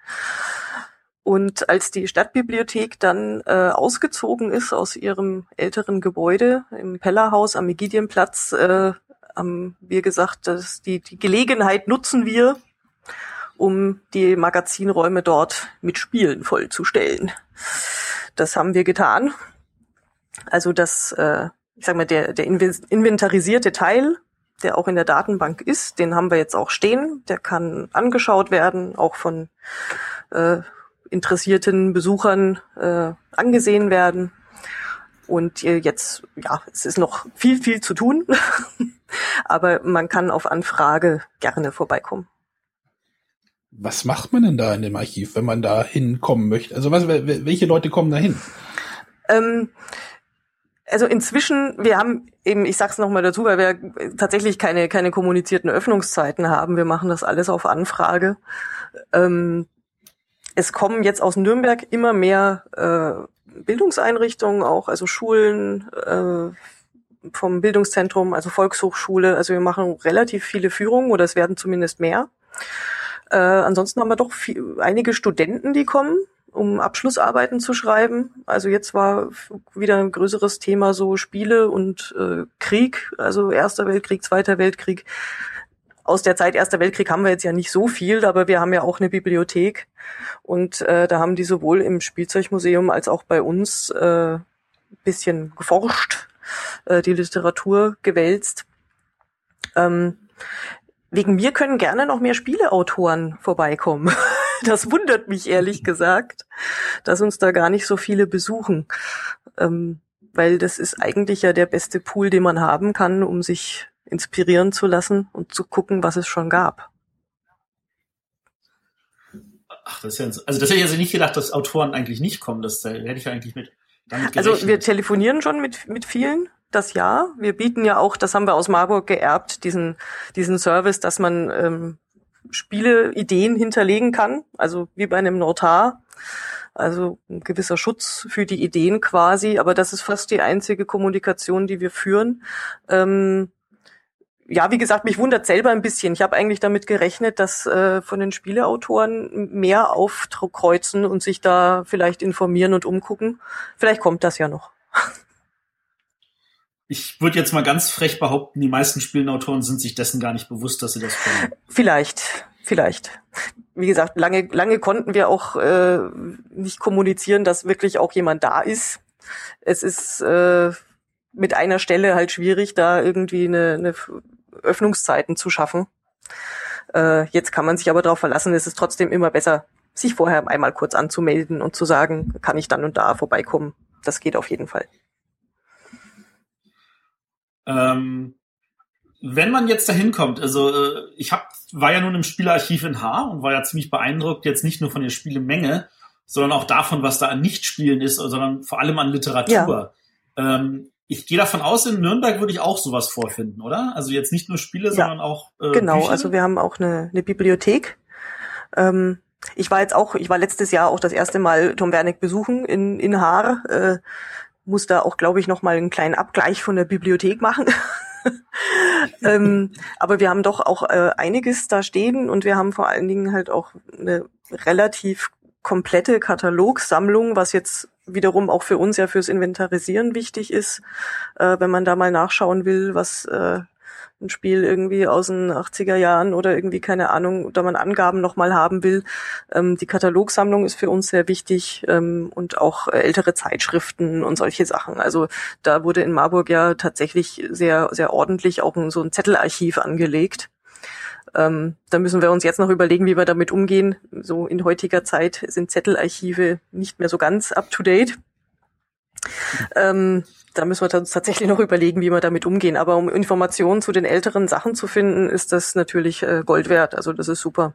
Und als die Stadtbibliothek dann äh, ausgezogen ist aus ihrem älteren Gebäude im Pellerhaus am Egidienplatz, äh, haben wir gesagt, dass die, die Gelegenheit nutzen wir, um die Magazinräume dort mit Spielen vollzustellen. Das haben wir getan. Also das, äh, ich sag mal, der, der inventarisierte Teil, der auch in der Datenbank ist, den haben wir jetzt auch stehen. Der kann angeschaut werden, auch von äh, interessierten Besuchern äh, angesehen werden. Und äh, jetzt, ja, es ist noch viel, viel zu tun, aber man kann auf Anfrage gerne vorbeikommen. Was macht man denn da in dem Archiv, wenn man da hinkommen möchte? Also was, welche Leute kommen da hin? Ähm, also inzwischen, wir haben eben, ich sag's nochmal dazu, weil wir tatsächlich keine, keine kommunizierten Öffnungszeiten haben. Wir machen das alles auf Anfrage. Ähm, es kommen jetzt aus Nürnberg immer mehr äh, Bildungseinrichtungen auch, also Schulen äh, vom Bildungszentrum, also Volkshochschule. Also wir machen relativ viele Führungen oder es werden zumindest mehr. Äh, ansonsten haben wir doch viel, einige Studenten, die kommen, um Abschlussarbeiten zu schreiben. Also jetzt war wieder ein größeres Thema so Spiele und äh, Krieg, also Erster Weltkrieg, Zweiter Weltkrieg aus der Zeit Erster Weltkrieg haben wir jetzt ja nicht so viel, aber wir haben ja auch eine Bibliothek und äh, da haben die sowohl im Spielzeugmuseum als auch bei uns äh, bisschen geforscht, äh, die Literatur gewälzt. Ähm, wegen mir können gerne noch mehr Spieleautoren vorbeikommen. Das wundert mich ehrlich gesagt, dass uns da gar nicht so viele besuchen. Ähm, weil das ist eigentlich ja der beste Pool, den man haben kann, um sich inspirieren zu lassen und zu gucken, was es schon gab. Ach, das ist ja, also das hätte ich also nicht gedacht, dass Autoren eigentlich nicht kommen. Das da hätte ich ja eigentlich mit. Damit also wir telefonieren schon mit mit vielen, das ja. Wir bieten ja auch, das haben wir aus Marburg geerbt, diesen diesen Service, dass man ähm, Spiele, Ideen hinterlegen kann, also wie bei einem Notar. Also ein gewisser Schutz für die Ideen quasi, aber das ist fast die einzige Kommunikation, die wir führen. Ähm, ja, wie gesagt, mich wundert selber ein bisschen. Ich habe eigentlich damit gerechnet, dass äh, von den Spieleautoren mehr aufkreuzen und sich da vielleicht informieren und umgucken. Vielleicht kommt das ja noch. Ich würde jetzt mal ganz frech behaupten, die meisten Spieleautoren sind sich dessen gar nicht bewusst, dass sie das können. Vielleicht, vielleicht. Wie gesagt, lange, lange konnten wir auch äh, nicht kommunizieren, dass wirklich auch jemand da ist. Es ist äh, mit einer Stelle halt schwierig, da irgendwie eine, eine Öffnungszeiten zu schaffen. Äh, jetzt kann man sich aber darauf verlassen, es ist trotzdem immer besser, sich vorher einmal kurz anzumelden und zu sagen, kann ich dann und da vorbeikommen. Das geht auf jeden Fall. Ähm, wenn man jetzt dahin kommt, also äh, ich hab, war ja nun im Spielarchiv in Haar und war ja ziemlich beeindruckt, jetzt nicht nur von der Spielemenge, sondern auch davon, was da an Nichtspielen ist, sondern vor allem an Literatur. Ja. Ähm, ich gehe davon aus, in Nürnberg würde ich auch sowas vorfinden, oder? Also jetzt nicht nur Spiele, ja, sondern auch äh, Genau, Bücher? also wir haben auch eine, eine Bibliothek. Ähm, ich war jetzt auch, ich war letztes Jahr auch das erste Mal Tom Wernick besuchen in, in Haar. Äh, muss da auch, glaube ich, noch mal einen kleinen Abgleich von der Bibliothek machen. ähm, aber wir haben doch auch äh, einiges da stehen und wir haben vor allen Dingen halt auch eine relativ komplette Katalogsammlung, was jetzt wiederum auch für uns ja fürs Inventarisieren wichtig ist, äh, wenn man da mal nachschauen will, was äh, ein Spiel irgendwie aus den 80er Jahren oder irgendwie keine Ahnung, da man Angaben nochmal haben will. Ähm, die Katalogsammlung ist für uns sehr wichtig ähm, und auch ältere Zeitschriften und solche Sachen. Also da wurde in Marburg ja tatsächlich sehr, sehr ordentlich auch so ein Zettelarchiv angelegt. Ähm, da müssen wir uns jetzt noch überlegen, wie wir damit umgehen. So in heutiger Zeit sind Zettelarchive nicht mehr so ganz up to date. Ähm, da müssen wir uns tatsächlich noch überlegen, wie wir damit umgehen. Aber um Informationen zu den älteren Sachen zu finden, ist das natürlich äh, Gold wert. Also das ist super.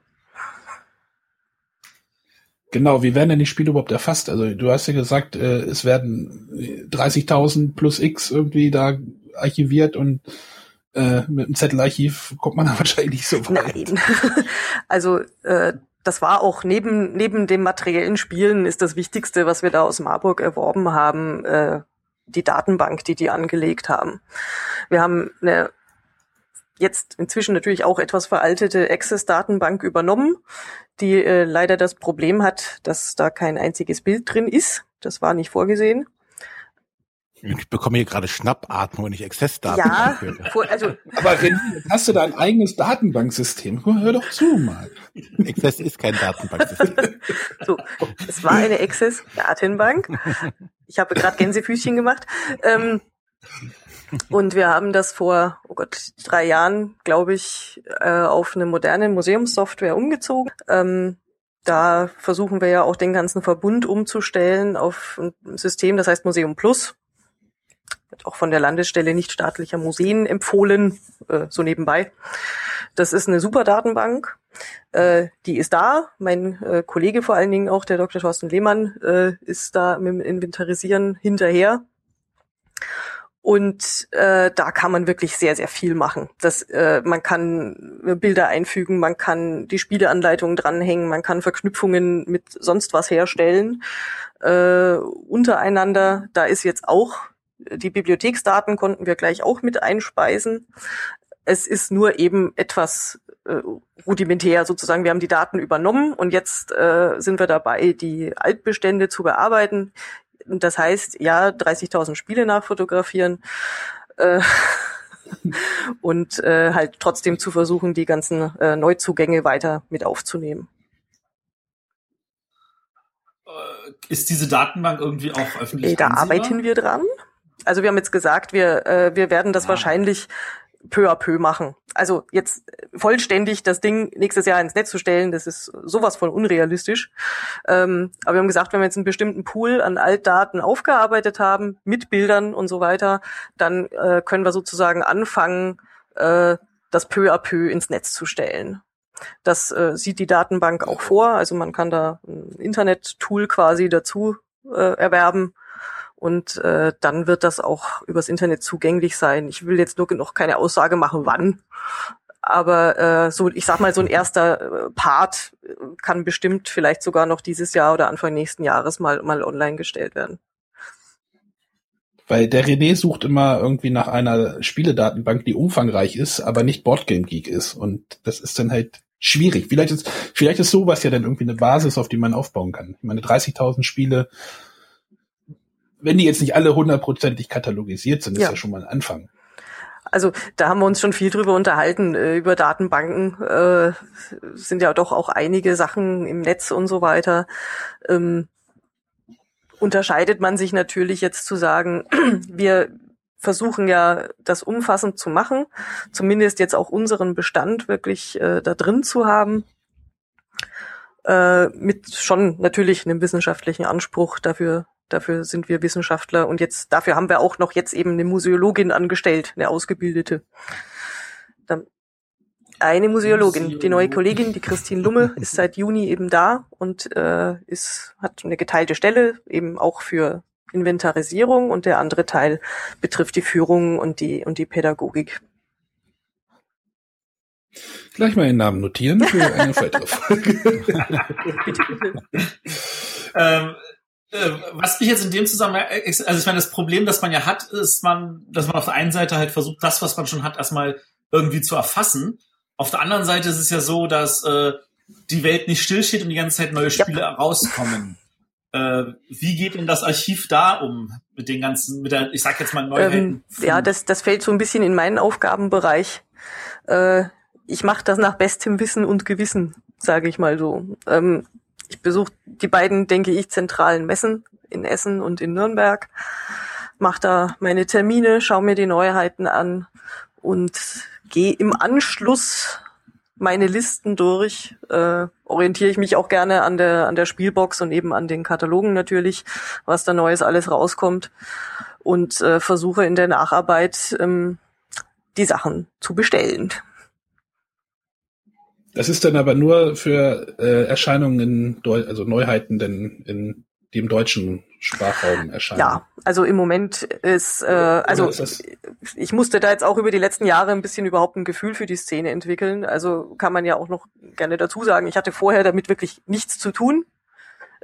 Genau, wie werden denn die Spiele überhaupt erfasst? Also du hast ja gesagt, äh, es werden 30.000 plus X irgendwie da archiviert und äh, mit dem Zettelarchiv kommt man da wahrscheinlich so weit. Nein. also äh, das war auch neben neben dem materiellen Spielen ist das Wichtigste, was wir da aus Marburg erworben haben, äh, die Datenbank, die die angelegt haben. Wir haben eine jetzt inzwischen natürlich auch etwas veraltete Access-Datenbank übernommen, die äh, leider das Problem hat, dass da kein einziges Bild drin ist. Das war nicht vorgesehen. Ich bekomme hier gerade Schnappatmung, wenn ich Access-Daten ja, höre. Also, Aber René, hast du da ein eigenes Datenbanksystem? Hör doch zu mal. Access ist kein Datenbanksystem. so, es war eine Access-Datenbank. Ich habe gerade Gänsefüßchen gemacht. Ähm, und wir haben das vor, oh Gott, drei Jahren, glaube ich, äh, auf eine moderne Museumssoftware umgezogen. Ähm, da versuchen wir ja auch den ganzen Verbund umzustellen auf ein System, das heißt Museum Plus wird auch von der Landesstelle nicht staatlicher Museen empfohlen, äh, so nebenbei. Das ist eine super Datenbank. Äh, die ist da. Mein äh, Kollege vor allen Dingen auch, der Dr. Thorsten Lehmann, äh, ist da mit dem Inventarisieren hinterher. Und äh, da kann man wirklich sehr, sehr viel machen. Das, äh, man kann Bilder einfügen, man kann die Spieleanleitungen dranhängen, man kann Verknüpfungen mit sonst was herstellen äh, untereinander. Da ist jetzt auch die Bibliotheksdaten konnten wir gleich auch mit einspeisen. Es ist nur eben etwas äh, rudimentär sozusagen. Wir haben die Daten übernommen und jetzt äh, sind wir dabei, die Altbestände zu bearbeiten. Das heißt, ja, 30.000 Spiele nachfotografieren äh, und äh, halt trotzdem zu versuchen, die ganzen äh, Neuzugänge weiter mit aufzunehmen. Äh, ist diese Datenbank irgendwie auch öffentlich? Da arbeiten wir dran. Also wir haben jetzt gesagt, wir, äh, wir werden das ja. wahrscheinlich peu à peu machen. Also jetzt vollständig das Ding nächstes Jahr ins Netz zu stellen, das ist sowas von unrealistisch. Ähm, aber wir haben gesagt, wenn wir jetzt einen bestimmten Pool an Altdaten aufgearbeitet haben, mit Bildern und so weiter, dann äh, können wir sozusagen anfangen, äh, das peu à peu ins Netz zu stellen. Das äh, sieht die Datenbank auch vor. Also man kann da ein Internet-Tool quasi dazu äh, erwerben und äh, dann wird das auch übers Internet zugänglich sein. Ich will jetzt nur noch keine Aussage machen, wann. Aber äh, so, ich sag mal, so ein erster äh, Part äh, kann bestimmt vielleicht sogar noch dieses Jahr oder Anfang nächsten Jahres mal, mal online gestellt werden. Weil der René sucht immer irgendwie nach einer Spieledatenbank, die umfangreich ist, aber nicht Boardgame Geek ist. Und das ist dann halt schwierig. Vielleicht ist, vielleicht ist sowas ja dann irgendwie eine Basis, auf die man aufbauen kann. Ich meine, 30.000 Spiele wenn die jetzt nicht alle hundertprozentig katalogisiert sind, ja. ist ja schon mal ein Anfang. Also da haben wir uns schon viel drüber unterhalten, äh, über Datenbanken. Äh, sind ja doch auch einige Sachen im Netz und so weiter. Ähm, unterscheidet man sich natürlich jetzt zu sagen, wir versuchen ja, das umfassend zu machen, zumindest jetzt auch unseren Bestand wirklich äh, da drin zu haben äh, mit schon natürlich einem wissenschaftlichen Anspruch. Dafür Dafür sind wir Wissenschaftler und jetzt dafür haben wir auch noch jetzt eben eine Museologin angestellt, eine ausgebildete. Dann eine Museologin, die neue Kollegin, die Christine Lumme, ist seit Juni eben da und äh, ist hat eine geteilte Stelle eben auch für Inventarisierung und der andere Teil betrifft die Führung und die und die Pädagogik. Gleich mal den Namen notieren für eine weitere Folge. bitte, bitte. ähm, äh, was mich jetzt in dem Zusammenhang, äh, also ich meine, das Problem, das man ja hat, ist man, dass man auf der einen Seite halt versucht, das, was man schon hat, erstmal irgendwie zu erfassen. Auf der anderen Seite ist es ja so, dass äh, die Welt nicht stillsteht und die ganze Zeit neue Spiele ja. rauskommen. Äh, wie geht denn das Archiv da um mit den ganzen, mit der, ich sag jetzt mal Neuheiten? Ähm, ja, das, das fällt so ein bisschen in meinen Aufgabenbereich. Äh, ich mache das nach bestem Wissen und Gewissen, sage ich mal so. Ähm, ich besuche die beiden, denke ich, zentralen Messen in Essen und in Nürnberg, mache da meine Termine, schaue mir die Neuheiten an und gehe im Anschluss meine Listen durch, äh, orientiere ich mich auch gerne an der an der Spielbox und eben an den Katalogen natürlich, was da Neues alles rauskommt und äh, versuche in der Nacharbeit ähm, die Sachen zu bestellen. Das ist dann aber nur für äh, Erscheinungen in Deu also Neuheiten denn in dem deutschen Sprachraum erscheinen. Ja, also im Moment ist, äh, also ist ich musste da jetzt auch über die letzten Jahre ein bisschen überhaupt ein Gefühl für die Szene entwickeln. Also kann man ja auch noch gerne dazu sagen, ich hatte vorher damit wirklich nichts zu tun.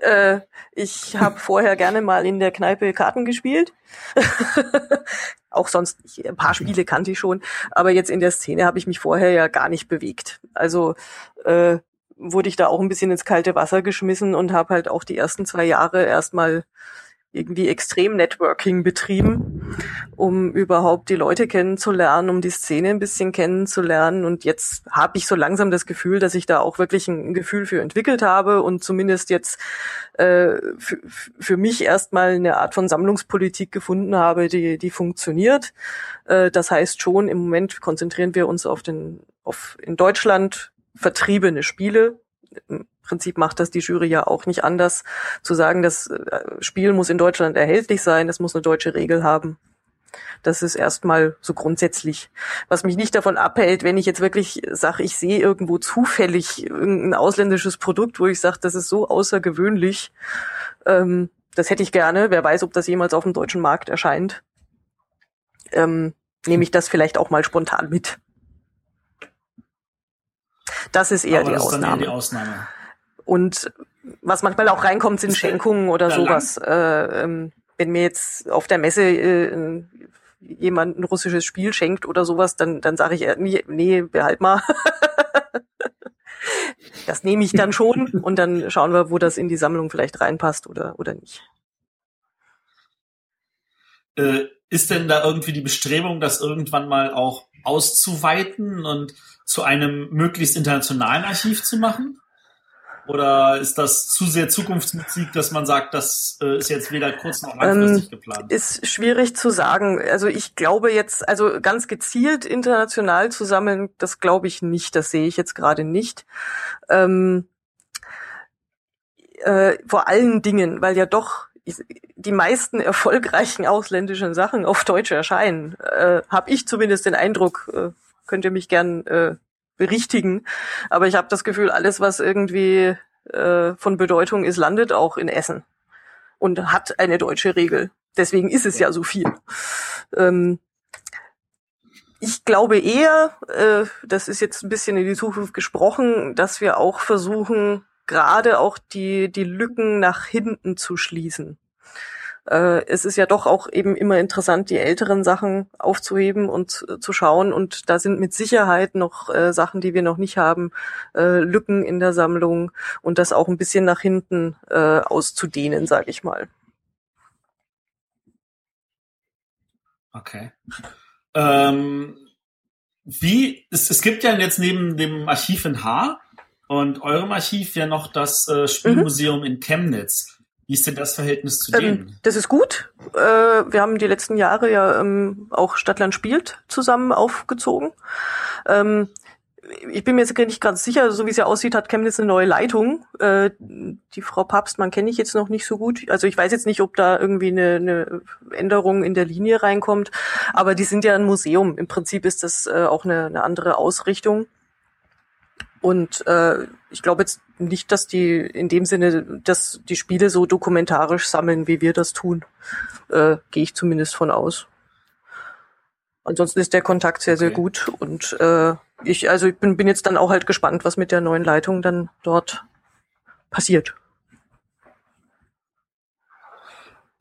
Äh, ich habe vorher gerne mal in der Kneipe Karten gespielt. Auch sonst, ich, ein paar Spiele kannte ich schon, aber jetzt in der Szene habe ich mich vorher ja gar nicht bewegt. Also äh, wurde ich da auch ein bisschen ins kalte Wasser geschmissen und habe halt auch die ersten zwei Jahre erstmal irgendwie extrem Networking betrieben, um überhaupt die Leute kennenzulernen, um die Szene ein bisschen kennenzulernen. Und jetzt habe ich so langsam das Gefühl, dass ich da auch wirklich ein Gefühl für entwickelt habe und zumindest jetzt äh, für, mich erstmal eine Art von Sammlungspolitik gefunden habe, die, die funktioniert. Äh, das heißt schon, im Moment konzentrieren wir uns auf den, auf in Deutschland vertriebene Spiele, Prinzip macht das die Jury ja auch nicht anders, zu sagen, das äh, Spiel muss in Deutschland erhältlich sein, es muss eine deutsche Regel haben. Das ist erstmal so grundsätzlich. Was mich nicht davon abhält, wenn ich jetzt wirklich sage, ich sehe irgendwo zufällig irgendein ausländisches Produkt, wo ich sage, das ist so außergewöhnlich, ähm, das hätte ich gerne. Wer weiß, ob das jemals auf dem deutschen Markt erscheint. Ähm, nehme ich das vielleicht auch mal spontan mit. Das ist eher, die, das Ausnahme. Ist dann eher die Ausnahme. Und was manchmal auch reinkommt, sind Schenkungen oder sowas. Äh, ähm, wenn mir jetzt auf der Messe äh, jemand ein russisches Spiel schenkt oder sowas, dann, dann sage ich, äh, nee, nee, behalt mal. das nehme ich dann schon und dann schauen wir, wo das in die Sammlung vielleicht reinpasst oder, oder nicht. Äh, ist denn da irgendwie die Bestrebung, das irgendwann mal auch auszuweiten und zu einem möglichst internationalen Archiv zu machen? Oder ist das zu sehr Zukunftsmusik, dass man sagt, das äh, ist jetzt weder kurz noch langfristig ähm, geplant? Ist schwierig zu sagen. Also ich glaube jetzt, also ganz gezielt international zu sammeln, das glaube ich nicht. Das sehe ich jetzt gerade nicht. Ähm, äh, vor allen Dingen, weil ja doch die meisten erfolgreichen ausländischen Sachen auf Deutsch erscheinen, äh, habe ich zumindest den Eindruck, äh, könnt ihr mich gern äh, berichtigen. Aber ich habe das Gefühl, alles, was irgendwie äh, von Bedeutung ist, landet auch in Essen und hat eine deutsche Regel. Deswegen ist es ja so viel. Ähm, ich glaube eher, äh, das ist jetzt ein bisschen in die Zukunft gesprochen, dass wir auch versuchen, gerade auch die, die Lücken nach hinten zu schließen. Äh, es ist ja doch auch eben immer interessant, die älteren Sachen aufzuheben und äh, zu schauen. Und da sind mit Sicherheit noch äh, Sachen, die wir noch nicht haben, äh, Lücken in der Sammlung und das auch ein bisschen nach hinten äh, auszudehnen, sage ich mal. Okay. Ähm, wie, es, es gibt ja jetzt neben dem Archiv in Haar und eurem Archiv ja noch das äh, Spielmuseum mhm. in Chemnitz. Wie ist denn das Verhältnis zu ähm, denen? das ist gut. Äh, wir haben die letzten Jahre ja ähm, auch Stadtland spielt zusammen aufgezogen. Ähm, ich bin mir jetzt nicht ganz sicher, so wie es ja aussieht, hat Chemnitz eine neue Leitung. Äh, die Frau Papstmann kenne ich jetzt noch nicht so gut. Also ich weiß jetzt nicht, ob da irgendwie eine, eine Änderung in der Linie reinkommt. Aber die sind ja ein Museum. Im Prinzip ist das äh, auch eine, eine andere Ausrichtung. Und äh, ich glaube jetzt nicht, dass die in dem Sinne, dass die Spiele so dokumentarisch sammeln, wie wir das tun. Äh, Gehe ich zumindest von aus. Ansonsten ist der Kontakt sehr, sehr gut und äh, ich, also ich bin, bin jetzt dann auch halt gespannt, was mit der neuen Leitung dann dort passiert.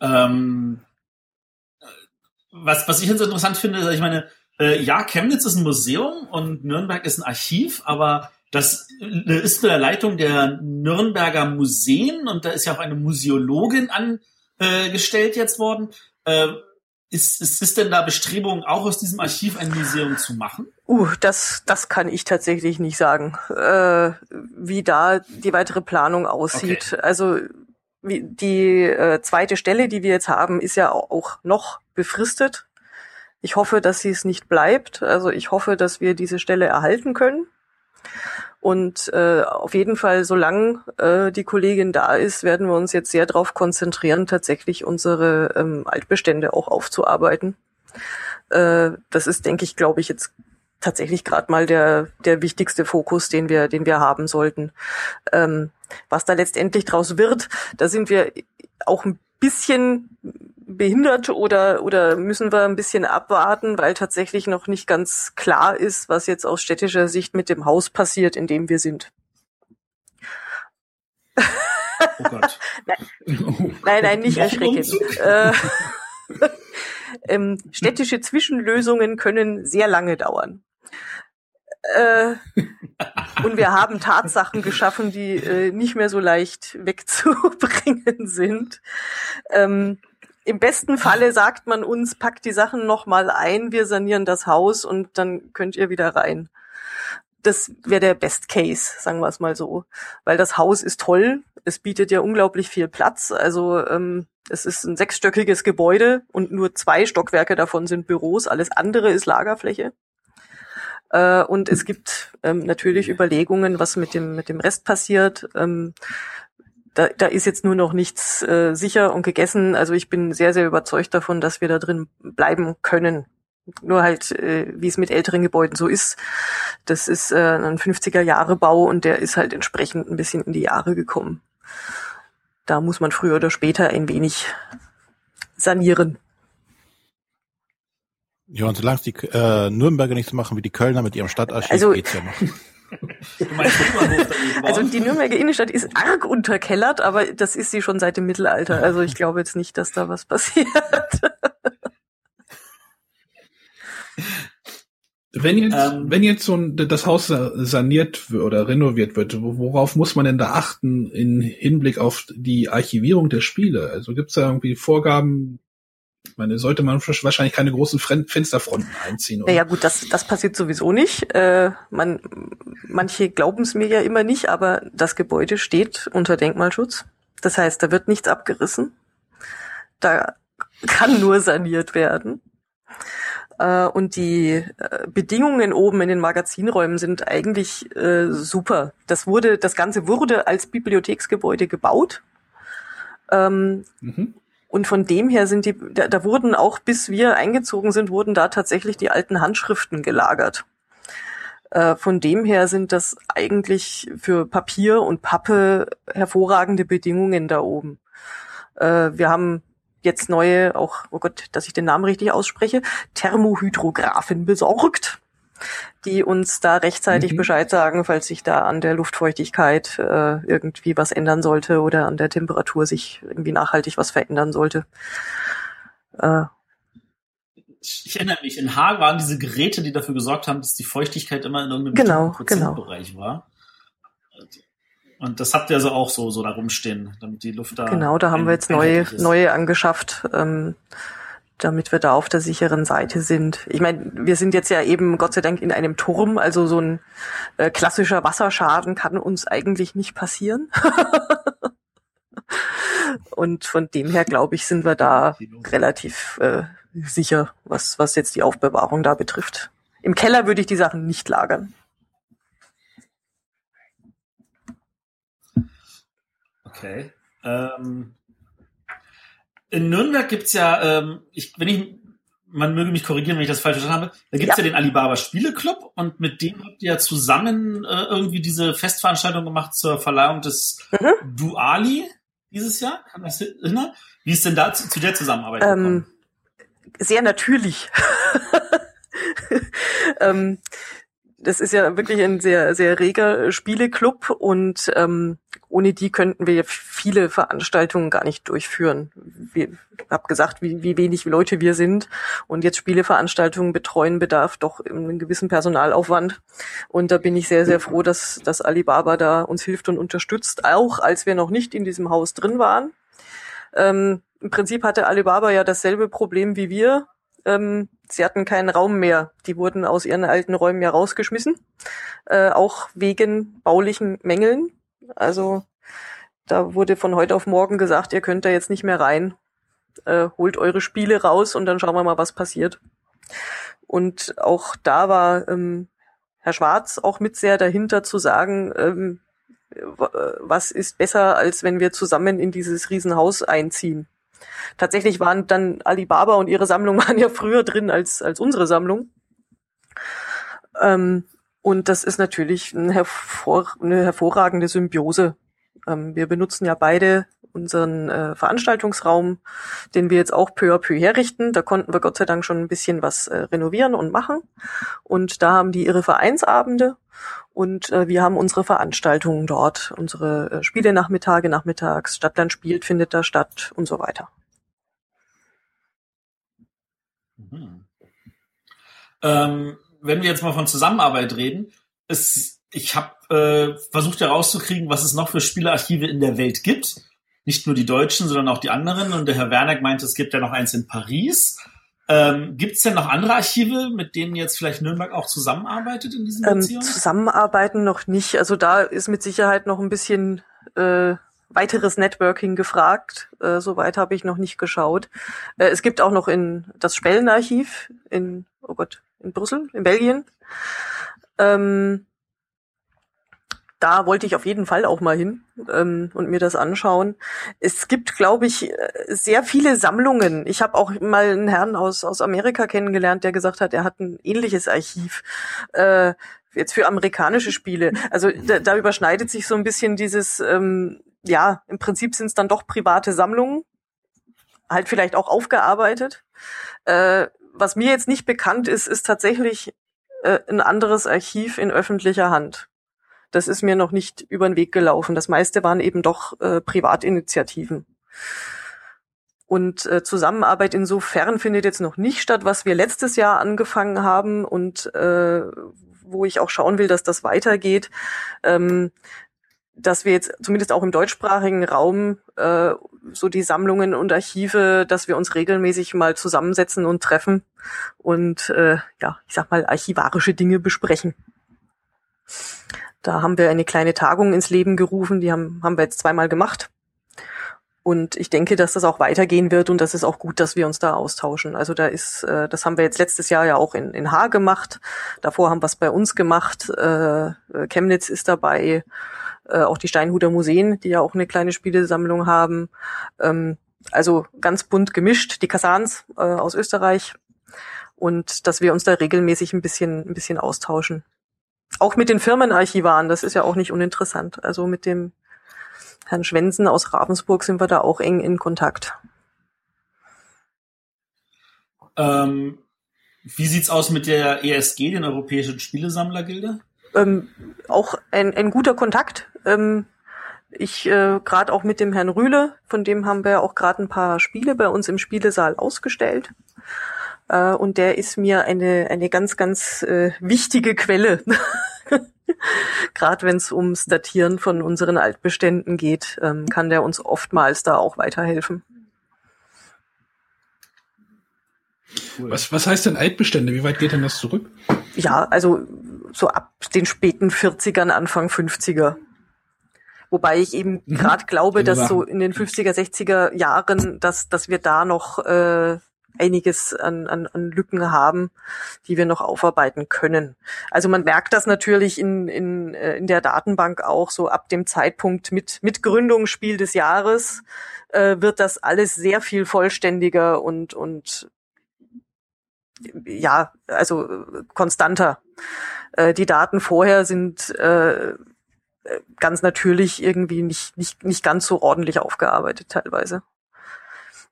Ähm, was, was ich jetzt interessant finde, ich meine, äh, ja, Chemnitz ist ein Museum und Nürnberg ist ein Archiv, aber das ist in der Leitung der Nürnberger Museen und da ist ja auch eine Museologin angestellt jetzt worden. Äh, ist, ist, ist denn da Bestrebung, auch aus diesem Archiv ein Museum zu machen? Uh, das, das kann ich tatsächlich nicht sagen, äh, wie da die weitere Planung aussieht. Okay. Also wie, die äh, zweite Stelle, die wir jetzt haben, ist ja auch noch befristet. Ich hoffe, dass sie es nicht bleibt. Also ich hoffe, dass wir diese Stelle erhalten können. Und äh, auf jeden Fall, solange äh, die Kollegin da ist, werden wir uns jetzt sehr darauf konzentrieren, tatsächlich unsere ähm, Altbestände auch aufzuarbeiten. Äh, das ist, denke ich, glaube ich, jetzt tatsächlich gerade mal der, der wichtigste Fokus, den wir, den wir haben sollten. Ähm, was da letztendlich draus wird, da sind wir auch ein bisschen behindert oder, oder müssen wir ein bisschen abwarten, weil tatsächlich noch nicht ganz klar ist, was jetzt aus städtischer Sicht mit dem Haus passiert, in dem wir sind. Oh Gott. nein, nein, nein, nicht erschrecken. Äh, ähm, städtische Zwischenlösungen können sehr lange dauern. Äh, und wir haben Tatsachen geschaffen, die äh, nicht mehr so leicht wegzubringen sind. Ähm, Im besten Falle sagt man uns, packt die Sachen nochmal ein, wir sanieren das Haus und dann könnt ihr wieder rein. Das wäre der Best Case, sagen wir es mal so. Weil das Haus ist toll, es bietet ja unglaublich viel Platz. Also ähm, es ist ein sechsstöckiges Gebäude und nur zwei Stockwerke davon sind Büros, alles andere ist Lagerfläche. Äh, und es gibt ähm, natürlich Überlegungen, was mit dem, mit dem Rest passiert. Ähm, da, da ist jetzt nur noch nichts äh, sicher und gegessen. Also ich bin sehr, sehr überzeugt davon, dass wir da drin bleiben können. Nur halt, äh, wie es mit älteren Gebäuden so ist. Das ist äh, ein 50er-Jahre-Bau und der ist halt entsprechend ein bisschen in die Jahre gekommen. Da muss man früher oder später ein wenig sanieren. Ja, und solange es die äh, Nürnberger nicht so machen wie die Kölner mit ihrem Stadtarchiv, Also- geht's ja noch. Also die Nürnberger Innenstadt ist arg unterkellert, aber das ist sie schon seit dem Mittelalter. Also ich glaube jetzt nicht, dass da was passiert. Wenn jetzt, Ähm, wenn jetzt so ein, das Haus sa- saniert oder renoviert wird, wo- worauf muss man denn da achten in Hinblick auf die Archivierung der Spiele? Also gibt es da irgendwie Vorgaben? Ich meine, sollte man wahrscheinlich keine großen Fensterfronten einziehen. Oder? Naja gut, das, das passiert sowieso nicht. Äh, man, manche glauben es mir ja immer nicht, aber das Gebäude steht unter Denkmalschutz. Das heißt, da wird nichts abgerissen. Da kann nur saniert werden. Äh, und die äh, Bedingungen oben in den Magazinräumen sind eigentlich äh, super. Das wurde, das Ganze wurde als Bibliotheksgebäude gebaut. Ähm, Mhm. Und von dem her sind die, da, da wurden auch, bis wir eingezogen sind, wurden da tatsächlich die alten Handschriften gelagert. Äh, von dem her sind das eigentlich für Papier und Pappe hervorragende Bedingungen da oben. Äh, wir haben jetzt neue, auch, oh Gott, dass ich den Namen richtig ausspreche, Thermohydrographen besorgt, die uns da rechtzeitig Mhm. Bescheid sagen, falls sich da an der Luftfeuchtigkeit äh, irgendwie was ändern sollte oder an der Temperatur sich irgendwie nachhaltig was verändern sollte. Äh, Ich erinnere mich, in Haag waren diese Geräte, die dafür gesorgt haben, dass die Feuchtigkeit immer in irgendeinem Genau, bestimmten Prozentbereich war. Und das habt ihr also auch so, so da rumstehen, damit die Luft da. Genau, da haben wir jetzt neue, ist. neue angeschafft, ähm, damit wir da auf der sicheren Seite sind. Ich meine, wir sind jetzt ja eben Gott sei Dank in einem Turm, also so ein äh, klassischer Wasserschaden kann uns eigentlich nicht passieren. Und von dem her, glaube ich, sind wir da relativ äh, sicher, was, was jetzt die Aufbewahrung da betrifft. Im Keller würde ich die Sachen nicht lagern. Okay. Ähm, in Nürnberg gibt's ja, ähm, ich, wenn ich, man möge mich korrigieren, wenn ich das falsch verstanden habe, da gibt's ja, Ja. den Alibaba Spieleclub und mit dem habt ihr ja zusammen äh, irgendwie diese Festveranstaltung gemacht zur Verleihung des Mhm. Duali dieses Jahr. Kann das erinnern? Wie ist denn da zu, zu der Zusammenarbeit Ähm, gekommen? sehr natürlich. ähm, das ist ja wirklich ein sehr, sehr reger Spieleclub und ähm, ohne die könnten wir viele Veranstaltungen gar nicht durchführen. Ich habe gesagt, wie, wie wenig Leute wir sind und jetzt Spieleveranstaltungen betreuen bedarf doch einen gewissen Personalaufwand. Und da bin ich sehr, sehr froh, dass, dass Alibaba da uns hilft und unterstützt, auch als wir noch nicht in diesem Haus drin waren. Ähm, Im Prinzip hatte Alibaba ja dasselbe Problem wie wir. Ähm, sie hatten keinen Raum mehr. Die wurden aus ihren alten Räumen ja rausgeschmissen, äh, auch wegen baulichen Mängeln. Also da wurde von heute auf morgen gesagt, ihr könnt da jetzt nicht mehr rein. Äh, holt eure Spiele raus und dann schauen wir mal, was passiert. Und auch da war ähm, Herr Schwarz auch mit sehr dahinter zu sagen, ähm, w- was ist besser, als wenn wir zusammen in dieses Riesenhaus einziehen. Tatsächlich waren dann Alibaba und ihre Sammlung waren ja früher drin als, als unsere Sammlung. Ähm, und das ist natürlich ein hervor, eine hervorragende Symbiose. Ähm, wir benutzen ja beide unseren äh, Veranstaltungsraum, den wir jetzt auch peu à peu herrichten. Da konnten wir Gott sei Dank schon ein bisschen was äh, renovieren und machen. Und da haben die ihre Vereinsabende und äh, wir haben unsere Veranstaltungen dort, unsere äh, Spielenachmittage, nachmittags, Stadtland spielt, findet da statt und so weiter. Mhm. Ähm, wenn wir jetzt mal von Zusammenarbeit reden, ist, ich habe äh, versucht herauszukriegen, was es noch für Spielearchive in der Welt gibt. Nicht nur die deutschen, sondern auch die anderen. Und der Herr Werneck meinte, es gibt ja noch eins in Paris. Ähm, gibt es denn noch andere Archive, mit denen jetzt vielleicht Nürnberg auch zusammenarbeitet in diesen Ähm, Beziehungen? zusammenarbeiten noch nicht. Also da ist mit Sicherheit noch ein bisschen äh, weiteres Networking gefragt. Äh, Soweit habe ich noch nicht geschaut. Äh, es gibt auch noch in das Spellenarchiv in, oh Gott, in Brüssel, in Belgien. Ähm, da wollte ich auf jeden Fall auch mal hin ähm, und mir das anschauen. Es gibt, glaube ich, sehr viele Sammlungen. Ich habe auch mal einen Herrn aus, aus Amerika kennengelernt, der gesagt hat, er hat ein ähnliches Archiv. Äh, jetzt für amerikanische Spiele. Also da, da überschneidet sich so ein bisschen dieses, ähm, ja, im Prinzip sind es dann doch private Sammlungen, halt vielleicht auch aufgearbeitet. Äh, was mir jetzt nicht bekannt ist, ist tatsächlich äh, ein anderes Archiv in öffentlicher Hand. Das ist mir noch nicht über den Weg gelaufen. Das meiste waren eben doch äh, Privatinitiativen. Und äh, Zusammenarbeit insofern findet jetzt noch nicht statt, was wir letztes Jahr angefangen haben und äh, wo ich auch schauen will, dass das weitergeht. Ähm, dass wir jetzt zumindest auch im deutschsprachigen Raum äh, so die Sammlungen und Archive, dass wir uns regelmäßig mal zusammensetzen und treffen und äh, ja, ich sag mal archivarische Dinge besprechen. Da haben wir eine kleine Tagung ins Leben gerufen, die haben, haben wir jetzt zweimal gemacht. Und ich denke, dass das auch weitergehen wird und das ist auch gut, dass wir uns da austauschen. Also da ist, äh, das haben wir jetzt letztes Jahr ja auch in, in Haar gemacht. Davor haben wir es bei uns gemacht. Äh, Chemnitz ist dabei, äh, auch die Steinhuder Museen, die ja auch eine kleine Spielesammlung haben. Ähm, also ganz bunt gemischt, die Kasans äh, aus Österreich. Und dass wir uns da regelmäßig ein bisschen, ein bisschen austauschen. Auch mit den Firmenarchivaren, das ist ja auch nicht uninteressant. Also mit dem Herrn Schwensen aus Ravensburg sind wir da auch eng in Kontakt. Ähm, wie sieht's aus mit der ESG, den Europäischen Spielesammlergilde? Ähm, auch ein, ein guter Kontakt. Ähm, ich äh, gerade auch mit dem Herrn Rühle, von dem haben wir auch gerade ein paar Spiele bei uns im Spielesaal ausgestellt. Äh, und der ist mir eine, eine ganz, ganz äh, wichtige Quelle. Gerade wenn es ums Datieren von unseren Altbeständen geht, ähm, kann der uns oftmals da auch weiterhelfen. Was, was heißt denn Altbestände? Wie weit geht denn das zurück? Ja, also so ab den späten 40ern, Anfang 50er. Wobei ich eben mhm. gerade glaube, dass so in den 50er, 60er Jahren, dass, dass wir da noch äh, einiges an, an, an Lücken haben, die wir noch aufarbeiten können. Also man merkt das natürlich in, in, äh, in der Datenbank auch so ab dem Zeitpunkt mit, mit Gründungsspiel des Jahres äh, wird das alles sehr viel vollständiger und, und ja, also konstanter. Äh, die Daten vorher sind äh, ganz natürlich irgendwie nicht, nicht, nicht ganz so ordentlich aufgearbeitet teilweise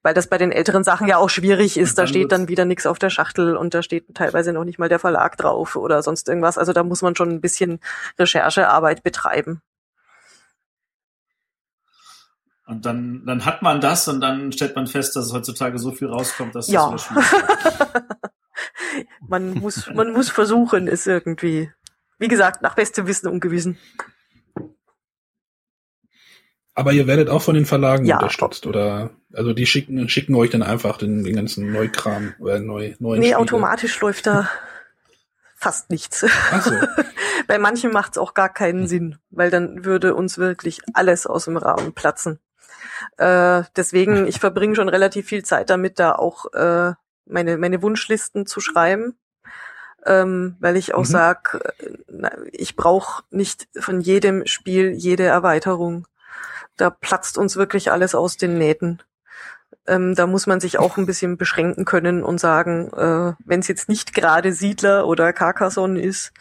weil das bei den älteren Sachen ja auch schwierig ist. Da steht dann wieder nichts auf der Schachtel und da steht teilweise noch nicht mal der Verlag drauf oder sonst irgendwas. Also da muss man schon ein bisschen Recherchearbeit betreiben. Und dann, dann hat man das und dann stellt man fest, dass es heutzutage so viel rauskommt, dass ja. das schwierig ist. man muss, man muss versuchen, es irgendwie, wie gesagt, nach bestem Wissen und Gewissen. Aber ihr werdet auch von den Verlagen ja. unterstützt, oder? Also die schicken, schicken euch dann einfach den, den ganzen Neukram oder neu, neuen Nee, Spiele. automatisch läuft da fast nichts. Ach so. Bei manchen macht es auch gar keinen Sinn, weil dann würde uns wirklich alles aus dem Rahmen platzen. Äh, deswegen, ich verbringe schon relativ viel Zeit damit, da auch äh, meine, meine Wunschlisten zu schreiben. Ähm, weil ich auch mhm. sag, äh, ich brauche nicht von jedem Spiel jede Erweiterung da platzt uns wirklich alles aus den Nähten. Ähm, da muss man sich auch ein bisschen beschränken können und sagen, äh, wenn es jetzt nicht gerade Siedler oder Carcassonne ist,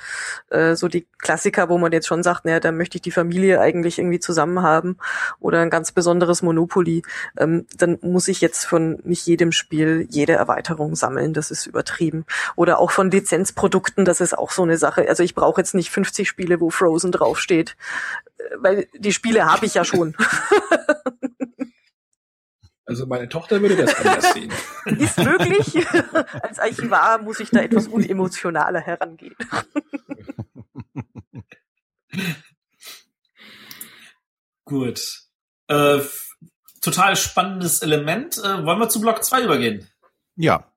äh, so die Klassiker, wo man jetzt schon sagt, naja, da möchte ich die Familie eigentlich irgendwie zusammen haben oder ein ganz besonderes Monopoly, ähm, dann muss ich jetzt von nicht jedem Spiel jede Erweiterung sammeln. Das ist übertrieben. Oder auch von Lizenzprodukten, das ist auch so eine Sache. Also ich brauche jetzt nicht 50 Spiele, wo Frozen draufsteht, äh, weil die Spiele habe ich ja schon. Also meine Tochter würde das anders sehen. Ist möglich. Als Archivar muss ich da etwas unemotionaler herangehen. Gut. Äh, total spannendes Element. Äh, wollen wir zu Block 2 übergehen? Ja.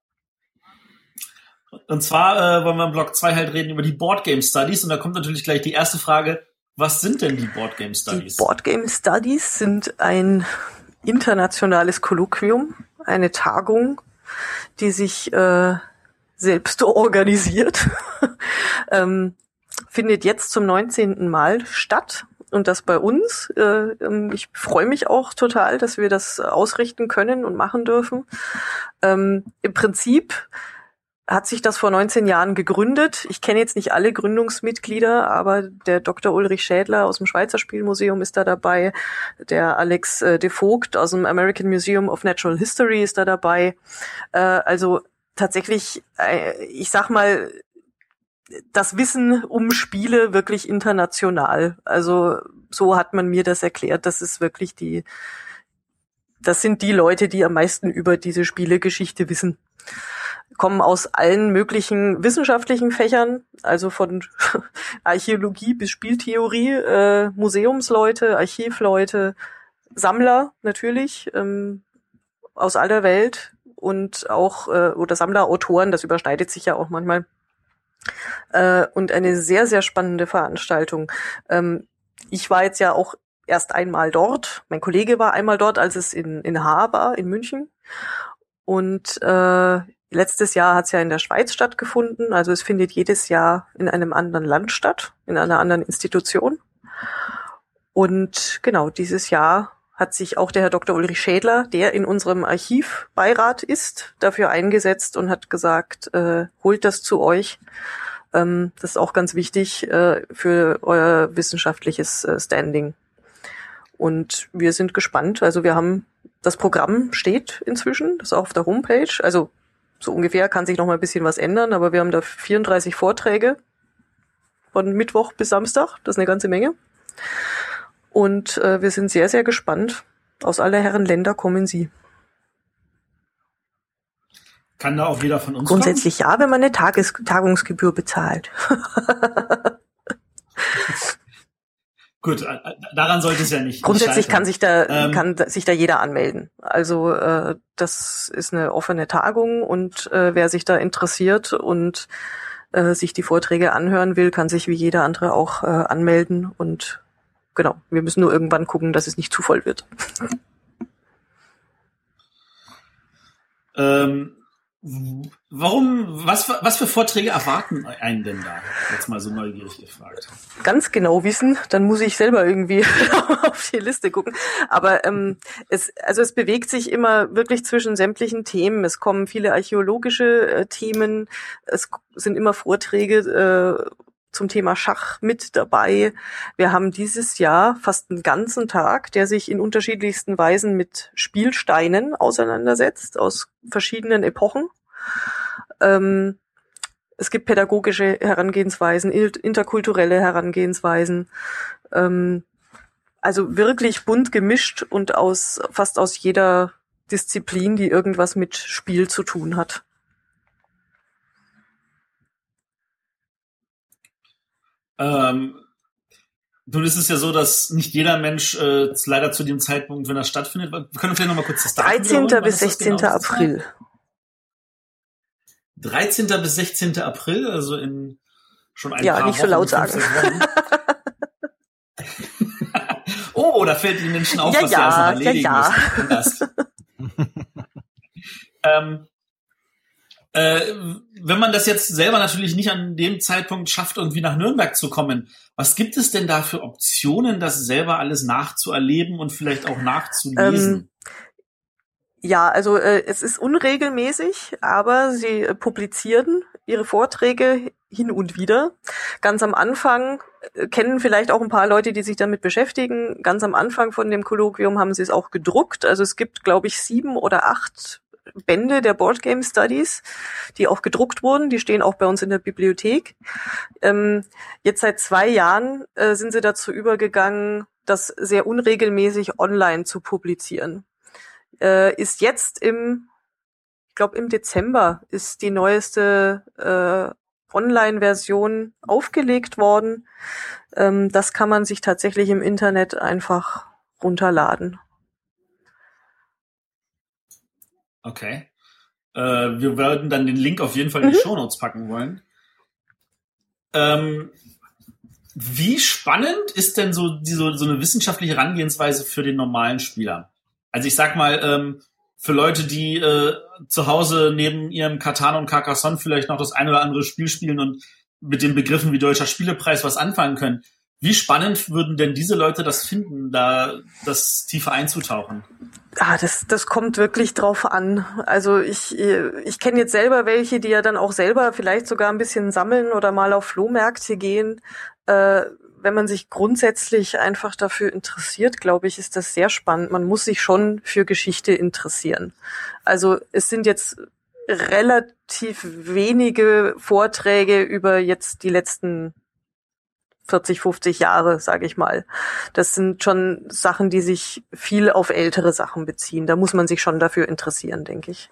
Und zwar äh, wollen wir im Block 2 halt reden über die Board Game Studies und da kommt natürlich gleich die erste Frage, was sind denn die Board Game Studies? Die Board Game Studies sind ein internationales Kolloquium, eine Tagung, die sich äh, selbst organisiert. ähm, findet jetzt zum 19. Mal statt und das bei uns. Äh, ähm, ich freue mich auch total, dass wir das ausrichten können und machen dürfen. Ähm, Im Prinzip hat sich das vor 19 Jahren gegründet. Ich kenne jetzt nicht alle Gründungsmitglieder, aber der Dr. Ulrich Schädler aus dem Schweizer Spielmuseum ist da dabei. Der Alex äh, de Vogt aus dem American Museum of Natural History ist da dabei. Äh, also tatsächlich, äh, ich sag mal, das Wissen um Spiele wirklich international. Also so hat man mir das erklärt. Das ist wirklich die, das sind die Leute, die am meisten über diese Spielegeschichte wissen kommen aus allen möglichen wissenschaftlichen Fächern, also von Archäologie bis Spieltheorie, äh, Museumsleute, Archivleute, Sammler natürlich ähm, aus aller Welt und auch äh, oder Sammlerautoren, das überschneidet sich ja auch manchmal. Äh, und eine sehr, sehr spannende Veranstaltung. Ähm, ich war jetzt ja auch erst einmal dort. Mein Kollege war einmal dort, als es in, in war, in München. Und äh, Letztes Jahr hat es ja in der Schweiz stattgefunden, also es findet jedes Jahr in einem anderen Land statt, in einer anderen Institution. Und genau, dieses Jahr hat sich auch der Herr Dr. Ulrich Schädler, der in unserem Archivbeirat ist, dafür eingesetzt und hat gesagt, äh, holt das zu euch. Ähm, das ist auch ganz wichtig äh, für euer wissenschaftliches äh, Standing. Und wir sind gespannt. Also wir haben das Programm steht inzwischen, das ist auch auf der Homepage. Also so ungefähr kann sich noch mal ein bisschen was ändern, aber wir haben da 34 Vorträge von Mittwoch bis Samstag. Das ist eine ganze Menge. Und äh, wir sind sehr, sehr gespannt. Aus aller Herren Länder kommen sie. Kann da auch jeder von uns Grundsätzlich kommen? ja, wenn man eine Tages Tagungsgebühr bezahlt. Gut, daran sollte es ja nicht. Grundsätzlich kann sich da ähm, kann sich da jeder anmelden. Also äh, das ist eine offene Tagung und äh, wer sich da interessiert und äh, sich die Vorträge anhören will, kann sich wie jeder andere auch äh, anmelden und genau. Wir müssen nur irgendwann gucken, dass es nicht zu voll wird. Ähm, Warum, was, was für Vorträge erwarten einen denn da? Jetzt mal so neugierig gefragt. Ganz genau wissen, dann muss ich selber irgendwie auf die Liste gucken. Aber ähm, es, also es bewegt sich immer wirklich zwischen sämtlichen Themen. Es kommen viele archäologische äh, Themen, es sind immer Vorträge äh, zum Thema Schach mit dabei. Wir haben dieses Jahr fast einen ganzen Tag, der sich in unterschiedlichsten Weisen mit Spielsteinen auseinandersetzt, aus verschiedenen Epochen. Ähm, es gibt pädagogische Herangehensweisen, interkulturelle Herangehensweisen. Ähm, also wirklich bunt gemischt und aus fast aus jeder Disziplin, die irgendwas mit Spiel zu tun hat. Ähm, nun ist es ja so, dass nicht jeder Mensch äh, leider zu dem Zeitpunkt, wenn das stattfindet, wir können vielleicht noch mal kurz das Datum 13. bis 16. Genau April. 13. bis 16. April, also in schon ein ja, paar nicht Wochen, so laut sagen. oh, da fällt den Menschen auf, ja, was ja, sie noch erledigen ja, ja. müssen. ähm, äh, wenn man das jetzt selber natürlich nicht an dem Zeitpunkt schafft, irgendwie nach Nürnberg zu kommen, was gibt es denn da für Optionen, das selber alles nachzuerleben und vielleicht auch nachzulesen? Ähm, ja, also äh, es ist unregelmäßig, aber sie äh, publizieren ihre Vorträge hin und wieder. Ganz am Anfang äh, kennen vielleicht auch ein paar Leute, die sich damit beschäftigen. Ganz am Anfang von dem Kolloquium haben sie es auch gedruckt. Also es gibt, glaube ich, sieben oder acht Bände der Board Game Studies, die auch gedruckt wurden. Die stehen auch bei uns in der Bibliothek. Ähm, jetzt seit zwei Jahren äh, sind sie dazu übergegangen, das sehr unregelmäßig online zu publizieren. Äh, ist jetzt im, ich glaube im Dezember ist die neueste äh, Online-Version aufgelegt worden. Ähm, das kann man sich tatsächlich im Internet einfach runterladen. Okay. Äh, wir werden dann den Link auf jeden Fall in die mhm. Show Notes packen wollen. Ähm, wie spannend ist denn so, die, so, so eine wissenschaftliche Herangehensweise für den normalen Spieler? Also ich sag mal, ähm, für Leute, die äh, zu Hause neben ihrem Katan und Carcassonne vielleicht noch das ein oder andere Spiel spielen und mit den Begriffen wie Deutscher Spielepreis was anfangen können. Wie spannend würden denn diese Leute das finden, da das tiefer einzutauchen? Ah, das, das kommt wirklich drauf an. Also ich, ich kenne jetzt selber welche, die ja dann auch selber vielleicht sogar ein bisschen sammeln oder mal auf Flohmärkte gehen. Äh, wenn man sich grundsätzlich einfach dafür interessiert, glaube ich, ist das sehr spannend. Man muss sich schon für Geschichte interessieren. Also es sind jetzt relativ wenige Vorträge über jetzt die letzten 40, 50 Jahre, sage ich mal. Das sind schon Sachen, die sich viel auf ältere Sachen beziehen. Da muss man sich schon dafür interessieren, denke ich.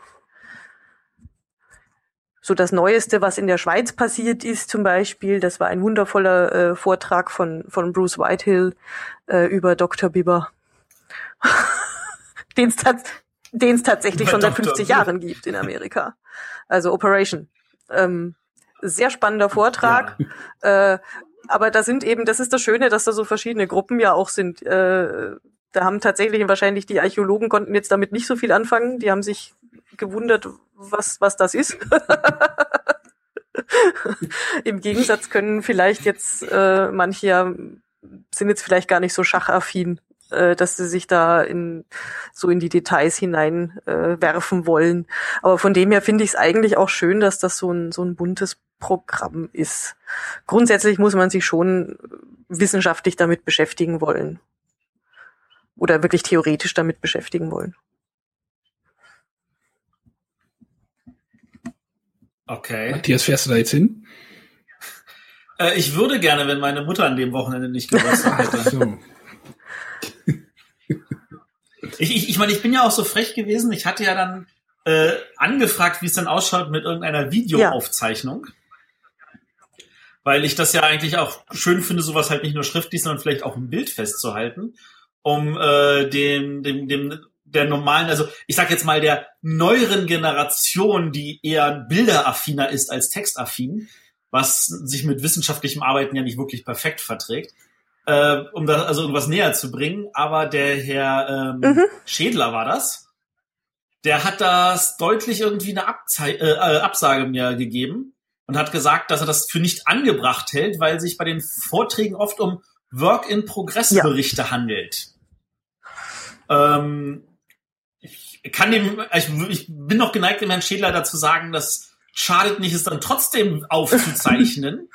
So das Neueste, was in der Schweiz passiert ist, zum Beispiel, das war ein wundervoller äh, Vortrag von, von Bruce Whitehill äh, über Dr. Bieber. den es tats tatsächlich schon seit 50 Jahren gibt in Amerika. Also Operation. Ähm, sehr spannender Vortrag. Ja. Äh, aber da sind eben, das ist das Schöne, dass da so verschiedene Gruppen ja auch sind. Äh, da haben tatsächlich wahrscheinlich die Archäologen konnten jetzt damit nicht so viel anfangen. Die haben sich gewundert, was, was das ist. Im Gegensatz können vielleicht jetzt äh, manche sind jetzt vielleicht gar nicht so schachaffin, äh, dass sie sich da in so in die Details hinein äh, werfen wollen. Aber von dem her finde ich es eigentlich auch schön, dass das so ein so ein buntes Programm ist. Grundsätzlich muss man sich schon wissenschaftlich damit beschäftigen wollen. Oder wirklich theoretisch damit beschäftigen wollen. Okay. Matthias, fährst du da jetzt hin? Äh, ich würde gerne, wenn meine Mutter an dem Wochenende nicht Geburtstag hätte. so. Ich, ich, ich meine, ich bin ja auch so frech gewesen. Ich hatte ja dann äh, angefragt, wie es dann ausschaut mit irgendeiner Videoaufzeichnung. Ja weil ich das ja eigentlich auch schön finde, sowas halt nicht nur schriftlich, sondern vielleicht auch im Bild festzuhalten, um äh, dem, dem, dem der normalen, also ich sag jetzt mal der neueren Generation, die eher bilderaffiner ist als textaffin, was sich mit wissenschaftlichem Arbeiten ja nicht wirklich perfekt verträgt, äh, um da also irgendwas näher zu bringen. Aber der Herr ähm, mhm. Schädler war das, der hat das deutlich irgendwie eine Abzei äh, äh Absage mir gegeben und hat gesagt, dass er das für nicht angebracht hält, weil sich bei den Vorträgen oft um Work-in-Progress-Berichte ja. handelt. Ähm, ich kann dem, ich, ich bin noch geneigt, dem Herrn Schädler dazu sagen, dass schadet nicht, es dann trotzdem aufzuzeichnen.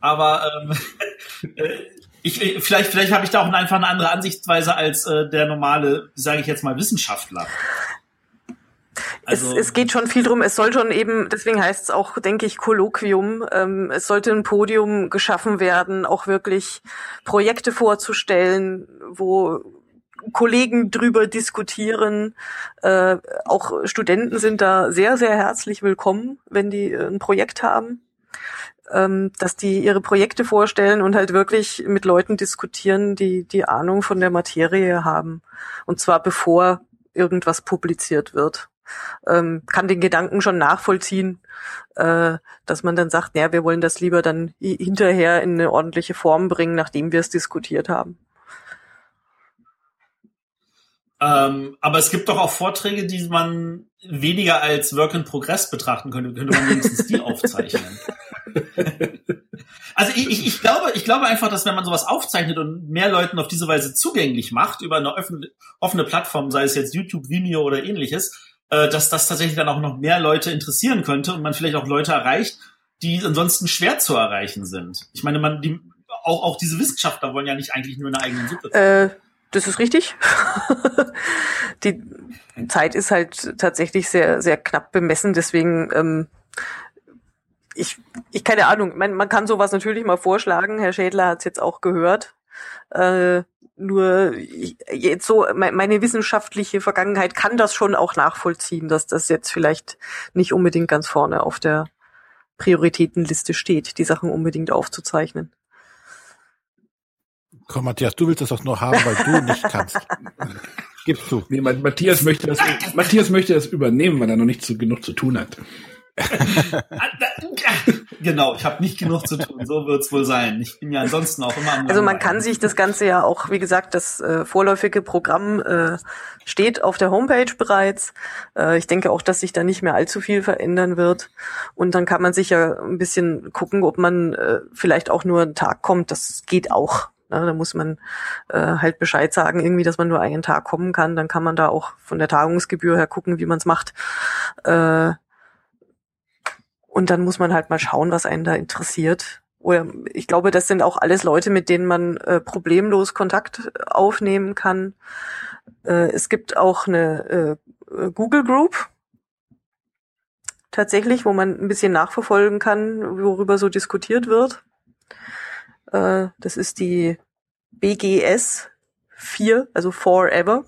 Aber ähm, äh, ich, vielleicht, vielleicht habe ich da auch einfach eine andere Ansichtsweise als äh, der normale, sage ich jetzt mal, Wissenschaftler. Also, es, es geht schon viel drum. Es soll schon eben, deswegen heißt es auch, denke ich, Kolloquium. Ähm, es sollte ein Podium geschaffen werden, auch wirklich Projekte vorzustellen, wo Kollegen drüber diskutieren. Äh, auch Studenten sind da sehr, sehr herzlich willkommen, wenn die äh, ein Projekt haben. Ähm, dass die ihre Projekte vorstellen und halt wirklich mit Leuten diskutieren, die die Ahnung von der Materie haben. Und zwar bevor irgendwas publiziert wird ähm, kann den Gedanken schon nachvollziehen, äh, dass man dann sagt, ja, wir wollen das lieber dann hinterher in eine ordentliche Form bringen, nachdem wir es diskutiert haben. Ähm, aber es gibt doch auch Vorträge, die man weniger als Work in Progress betrachten könnte. Könnte man wenigstens die aufzeichnen. also ich, ich, ich, glaube, ich glaube einfach, dass wenn man sowas aufzeichnet und mehr Leuten auf diese Weise zugänglich macht über eine offene Plattform, sei es jetzt YouTube, Vimeo oder ähnliches, äh, dass das tatsächlich dann auch noch mehr Leute interessieren könnte und man vielleicht auch Leute erreicht, die ansonsten schwer zu erreichen sind. Ich meine, man, die, auch, auch diese Wissenschaftler wollen ja nicht eigentlich nur eine eigene Suppe. Äh, das ist richtig. die Zeit ist halt tatsächlich sehr, sehr knapp bemessen, deswegen ähm, ich, ich keine Ahnung, man, man kann sowas natürlich mal vorschlagen. Herr Schädler hat es jetzt auch gehört. Äh, nur jetzt so meine wissenschaftliche Vergangenheit kann das schon auch nachvollziehen, dass das jetzt vielleicht nicht unbedingt ganz vorne auf der Prioritätenliste steht, die Sachen unbedingt aufzuzeichnen. Komm, Matthias, du willst das doch nur haben, weil du nicht kannst. Gibst du. Nee, Matthias möchte das, Matthias möchte das übernehmen, weil er noch nicht zu, genug zu tun hat. genau, ich habe nicht genug zu tun, so wird's wohl sein. Ich bin ja ansonsten auch immer am Also man kann sich das Ganze ja auch, wie gesagt, das äh, vorläufige Programm äh, steht auf der Homepage bereits. Äh, ich denke auch, dass sich da nicht mehr allzu viel verändern wird. Und dann kann man sich ja ein bisschen gucken, ob man äh, vielleicht auch nur einen Tag kommt. Das geht auch. Ja, da muss man äh, halt Bescheid sagen, irgendwie, dass man nur einen Tag kommen kann. Dann kann man da auch von der Tagungsgebühr her gucken, wie man es macht. Äh, und dann muss man halt mal schauen, was einen da interessiert. Oder ich glaube, das sind auch alles Leute, mit denen man äh, problemlos Kontakt aufnehmen kann. Äh, es gibt auch eine äh, Google Group, tatsächlich, wo man ein bisschen nachverfolgen kann, worüber so diskutiert wird. Äh, das ist die BGS 4, also Forever.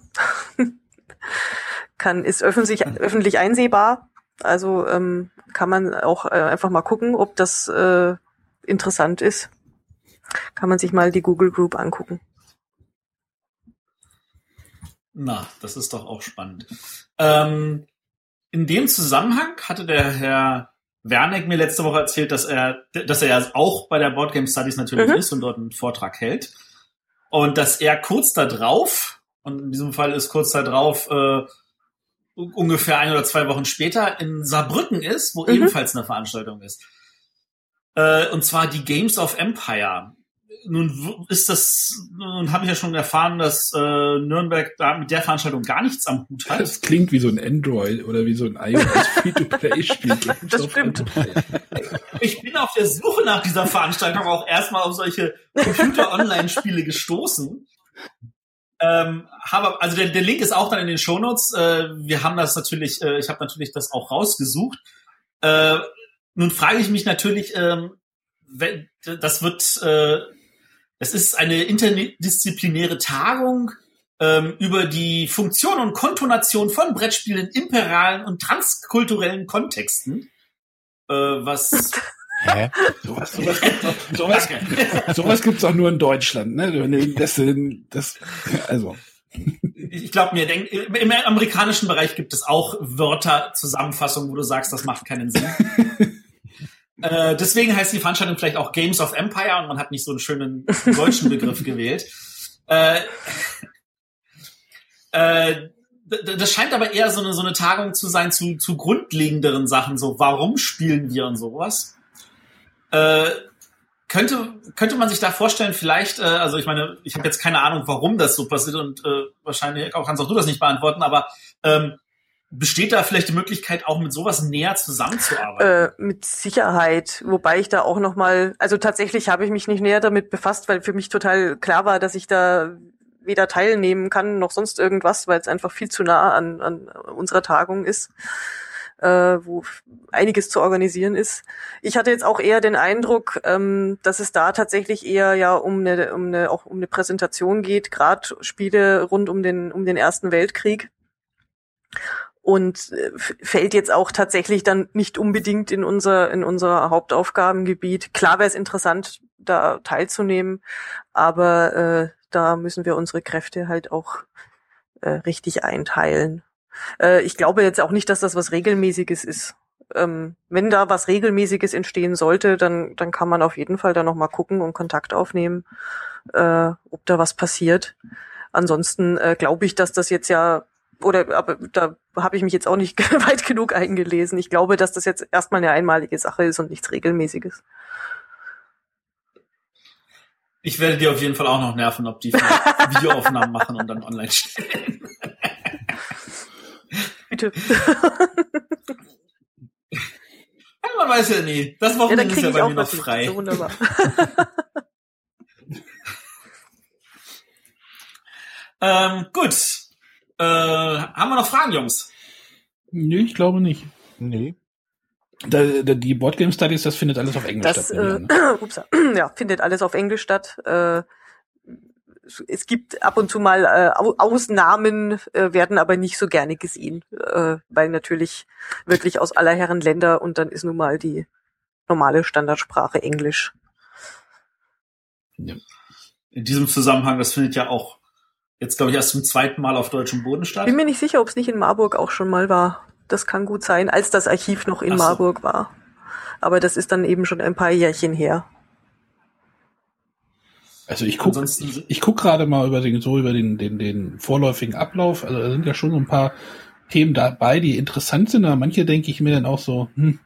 kann, ist öffentlich, öffentlich einsehbar. Also ähm, kann man auch äh, einfach mal gucken, ob das äh, interessant ist. Kann man sich mal die Google Group angucken. Na, das ist doch auch spannend. Ähm, in dem Zusammenhang hatte der Herr Werneck mir letzte Woche erzählt, dass er, dass er ja auch bei der Board Game Studies natürlich mhm. ist und dort einen Vortrag hält. Und dass er kurz da drauf, und in diesem Fall ist kurz da drauf, äh, ungefähr ein oder zwei Wochen später in Saarbrücken ist, wo mhm. ebenfalls eine Veranstaltung ist. Äh, und zwar die Games of Empire nun ist das, nun habe ich ja schon erfahren, dass äh, Nürnberg da mit der Veranstaltung gar nichts am Hut hat. Das klingt wie so ein Android oder wie so ein iOS Free-to-Play-Spiel. das stimmt. Ich bin auf der Suche nach dieser Veranstaltung auch erstmal auf solche Computer-Online-Spiele gestoßen. Ähm, habe, also der, der Link ist auch dann in den Shownotes. Äh, wir haben das natürlich, äh, ich habe natürlich das auch rausgesucht. Äh, nun frage ich mich natürlich, ähm, das wird äh, es ist eine interdisziplinäre Tagung ähm, über die Funktion und Kontonation von Brettspielen in imperialen und transkulturellen Kontexten. Äh, was Hä? Sowas, sowas, sowas, sowas gibt's auch nur in Deutschland, ne? Das, das, also. Ich glaube mir, denk, im amerikanischen Bereich gibt es auch Wörter, Zusammenfassungen, wo du sagst, das macht keinen Sinn. Äh, deswegen heißt die Veranstaltung vielleicht auch Games of Empire und man hat nicht so einen schönen deutschen Begriff gewählt. Äh, äh, das scheint aber eher so eine, so eine Tagung zu sein zu, zu grundlegenderen Sachen, so warum spielen wir und sowas. Äh, könnte, könnte man sich da vorstellen, vielleicht, äh, also ich meine, ich habe jetzt keine Ahnung, warum das so passiert und äh, wahrscheinlich auch kannst auch du das nicht beantworten, aber ähm, Besteht da vielleicht die Möglichkeit, auch mit sowas näher zusammenzuarbeiten? Äh, mit Sicherheit, wobei ich da auch noch mal, also tatsächlich habe ich mich nicht näher damit befasst, weil für mich total klar war, dass ich da weder teilnehmen kann noch sonst irgendwas, weil es einfach viel zu nah an, an unserer Tagung ist, äh, wo einiges zu organisieren ist. Ich hatte jetzt auch eher den Eindruck, ähm, dass es da tatsächlich eher ja um eine, um eine auch um eine Präsentation geht, gerade Spiele rund um den um den Ersten Weltkrieg und äh, fällt jetzt auch tatsächlich dann nicht unbedingt in unser in unser Hauptaufgabengebiet. Klar wäre es interessant, da teilzunehmen, aber äh, da müssen wir unsere Kräfte halt auch äh, richtig einteilen. Äh, ich glaube jetzt auch nicht, dass das was regelmäßiges ist. Ähm, wenn da was regelmäßiges entstehen sollte, dann dann kann man auf jeden Fall da noch mal gucken und Kontakt aufnehmen, äh, ob da was passiert. Ansonsten äh, glaube ich, dass das jetzt ja oder aber da habe ich mich jetzt auch nicht weit genug eingelesen. Ich glaube, dass das jetzt erstmal eine einmalige Sache ist und nichts Regelmäßiges. Ich werde dir auf jeden Fall auch noch nerven, ob die Videoaufnahmen machen und dann online stellen. Bitte. Man weiß ja nie. Das Wochenende ja, ist ja bei mir noch frei. So wunderbar. ähm, gut. Äh, haben wir noch Fragen, Jungs? Nee, ich glaube nicht. Nee. Da, da, die Boardgame Studies, das findet alles auf Englisch das, statt. Äh, ne? ups, ja, findet alles auf Englisch statt. Äh, es gibt ab und zu mal äh, Ausnahmen, äh, werden aber nicht so gerne gesehen, äh, weil natürlich wirklich aus aller Herren Länder und dann ist nun mal die normale Standardsprache Englisch. Ja. In diesem Zusammenhang, das findet ja auch jetzt, glaube ich, erst zum zweiten Mal auf deutschem Boden statt. Bin mir nicht sicher, ob es nicht in Marburg auch schon mal war. das kann gut sein, als das Archiv noch in so. Marburg war. Aber das ist dann eben schon ein paar Jährchen her. Also ich guck, Ansonsten- ich, ich guck gerade mal über den, so über den, den, den vorläufigen Ablauf. Also da sind ja schon so ein paar Themen dabei, die interessant sind, aber manche denke ich mir dann auch so, hm,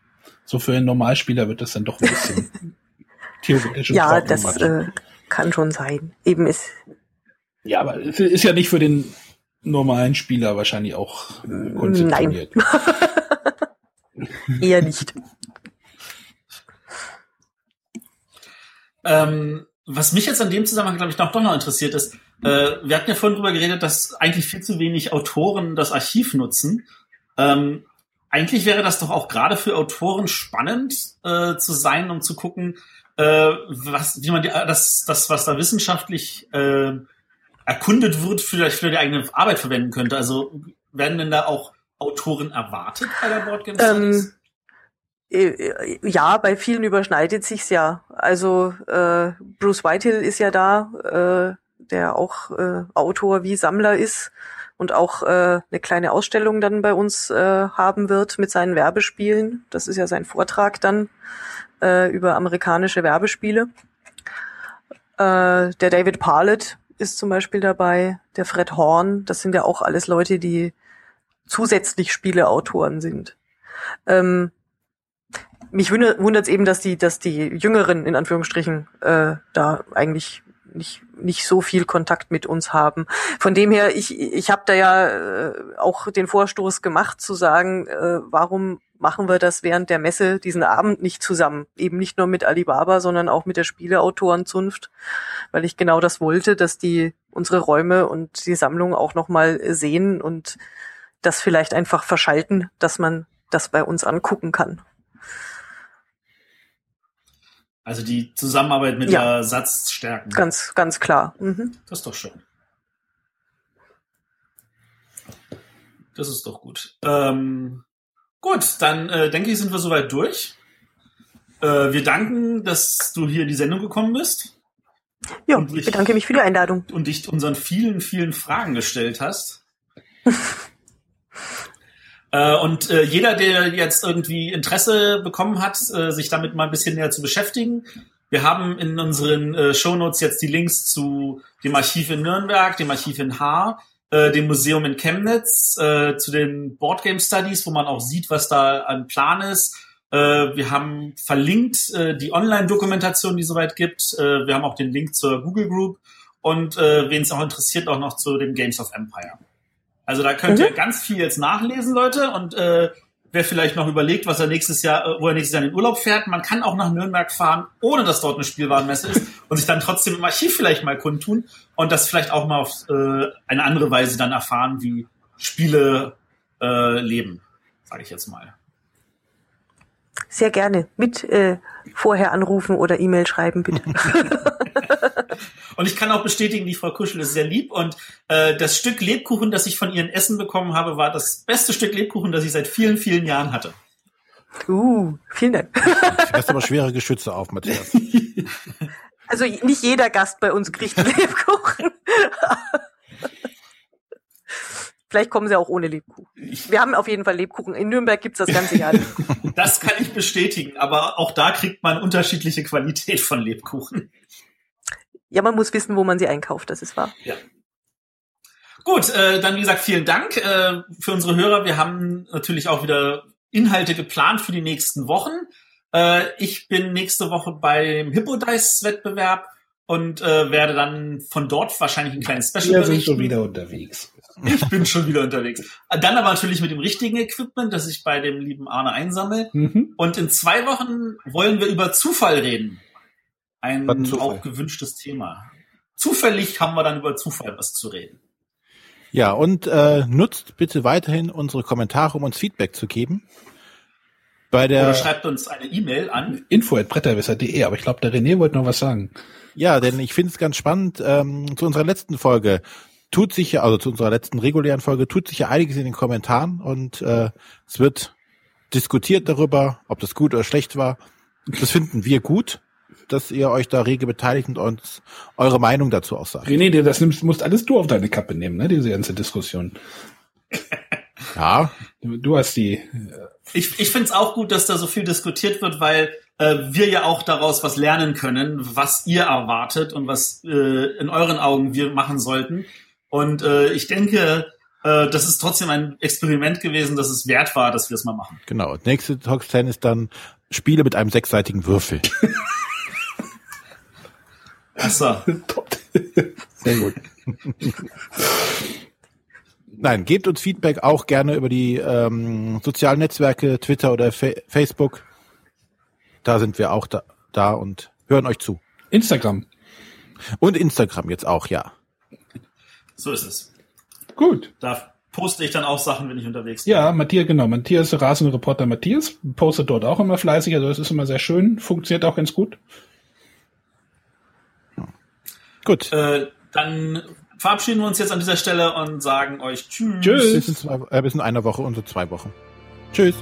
so für einen Normalspieler wird das dann doch ein bisschen theoretisch. Ja, das äh, kann schon sein. Eben ist, Ja, aber es ist ja nicht für den normalen Spieler wahrscheinlich auch äh, konzeptioniert. eher nicht. Ähm, was mich jetzt an dem Zusammenhang, glaube ich, noch, doch noch interessiert ist, äh, wir hatten ja vorhin drüber geredet, dass eigentlich viel zu wenig Autoren das Archiv nutzen. Ähm, eigentlich wäre das doch auch gerade für Autoren spannend äh, zu sein, um zu gucken, äh, was, wie man die, das, das, was da wissenschaftlich äh, erkundet wird, vielleicht für die eigene Arbeit verwenden könnte. Also werden denn da auch Autoren erwartet bei der Board Game Studies? Ähm, äh, ja, bei vielen überschneidet sich's ja. Also äh, Bruce Whitehill ist ja da, äh, der auch äh, Autor wie Sammler ist und auch äh, eine kleine Ausstellung dann bei uns äh, haben wird mit seinen Werbespielen. Das ist ja sein Vortrag dann äh, über amerikanische Werbespiele. Äh, der David Parlett ist zum Beispiel dabei, der Fred Horn. Das sind ja auch alles Leute, die zusätzlich Spieleautoren sind. Ähm, mich wundert es eben, dass die, dass die Jüngeren in Anführungsstrichen äh, da eigentlich nicht nicht so viel Kontakt mit uns haben. Von dem her, ich ich habe da ja äh, auch den Vorstoß gemacht zu sagen, äh, warum machen wir das während der Messe diesen Abend nicht zusammen, eben nicht nur mit Alibaba, sondern auch mit der Spieleautorenzunft, weil ich genau das wollte, dass die unsere Räume und die Sammlung auch noch mal sehen und das vielleicht einfach verschalten, dass man das bei uns angucken kann. Also die Zusammenarbeit mit Ja. der Satz stärken. Ganz, ganz klar. Mhm. Das ist doch schön. Das ist doch gut. Ähm, gut, dann äh, denke ich, sind wir soweit durch. Äh, wir danken, dass du hier in die Sendung gekommen bist Ja, ich- bedanke mich für die Einladung. und dich unseren vielen, vielen Fragen gestellt hast. Äh, Und äh, jeder, der jetzt irgendwie Interesse bekommen hat, äh, sich damit mal ein bisschen näher zu beschäftigen, wir haben in unseren äh, Shownotes jetzt die Links zu dem Archiv in Nürnberg, dem Archiv in Haar, äh, dem Museum in Chemnitz, äh, zu den Boardgame Studies, wo man auch sieht, was da an Plan ist. Äh, wir haben verlinkt äh, die Online-Dokumentation, die es soweit gibt. Äh, wir haben auch den Link zur Google Group und äh, wen es auch interessiert, auch noch zu dem Games of Empire. Also da könnt ihr ganz viel jetzt nachlesen, Leute, und äh, wer vielleicht noch überlegt, was er nächstes Jahr, äh, wo er nächstes Jahr in den Urlaub fährt, man kann auch nach Nürnberg fahren, ohne dass dort eine Spielwarenmesse ist und sich dann trotzdem im Archiv vielleicht mal kundtun und das vielleicht auch mal auf äh, eine andere Weise dann erfahren, wie Spiele äh, leben, sage ich jetzt mal. Sehr gerne. Mit äh, vorher anrufen oder E-Mail schreiben, bitte. Und ich kann auch bestätigen, die Frau Kuschel ist sehr lieb und äh, das Stück Lebkuchen, das ich von ihren Essen bekommen habe, war das beste Stück Lebkuchen, das ich seit vielen, vielen Jahren hatte. uh, vielen Dank. Du lässt aber schwere Geschütze auf, Matthias. Also nicht jeder Gast bei uns kriegt einen Lebkuchen. Vielleicht kommen sie auch ohne Lebkuchen. Wir haben auf jeden Fall Lebkuchen. In Nürnberg gibt's das ganze Jahr. nicht. Das kann ich bestätigen, aber auch da kriegt man unterschiedliche Qualität von Lebkuchen. Ja, man muss wissen, wo man sie einkauft, das ist wahr. Gut, äh, dann wie gesagt, vielen Dank äh, für unsere Hörer. Wir haben natürlich auch wieder Inhalte geplant für die nächsten Wochen. Äh, ich bin nächste Woche beim Hippodice-Wettbewerb und äh, werde dann von dort wahrscheinlich ein kleines Special Wir sind schon wieder unterwegs. Ich bin schon wieder unterwegs. Dann aber natürlich mit dem richtigen Equipment, das ich bei dem lieben Arne einsammle. Mhm. Und in zwei Wochen wollen wir über Zufall reden. Ein auch gewünschtes Thema. Zufällig haben wir dann über Zufall was zu reden. Ja, und äh, nutzt bitte weiterhin unsere Kommentare, um uns Feedback zu geben. Bei Oder der, schreibt uns eine E-Mail an. Info at bretterwisser.de, aber ich glaube, der René wollte noch was sagen. ja, denn ich finde es ganz spannend. Ähm, zu unserer letzten Folge tut sich ja, also zu unserer letzten regulären Folge tut sich ja einiges in den Kommentaren und äh, es wird diskutiert darüber, ob das gut oder schlecht war. Das finden wir gut, dass ihr euch da rege beteiligt und uns eure Meinung dazu auch sagt. René, das nimmst, musst alles du auf deine Kappe nehmen, ne, diese ganze Diskussion. Ja. Du hast die. Ich, ich finde es auch gut, dass da so viel diskutiert wird, weil äh, wir ja auch daraus was lernen können, was ihr erwartet und was äh, in euren Augen wir machen sollten. Und äh, ich denke, äh, das ist trotzdem ein Experiment gewesen, dass es wert war, dass wir es mal machen. Genau. Nächste Talk 10 ist dann Spiele mit einem sechsseitigen Würfel. Achso. Sehr gut. Nein, gebt uns Feedback auch gerne über die ähm, sozialen Netzwerke, Twitter oder Fa Facebook. Da sind wir auch da, da und hören euch zu. Instagram. Und Instagram jetzt auch, ja. So ist es. Gut. Da poste ich dann auch Sachen, wenn ich unterwegs bin. Ja, Matthias, genau. Matthias, Rasenreporter Matthias, postet dort auch immer fleißig. Also das ist immer sehr schön. Funktioniert auch ganz gut. Gut. Äh, dann verabschieden wir uns jetzt an dieser Stelle und sagen euch Tschüss. Tschüss. Bis in, zwei, äh, bis in einer Woche und so zwei Wochen. Tschüss.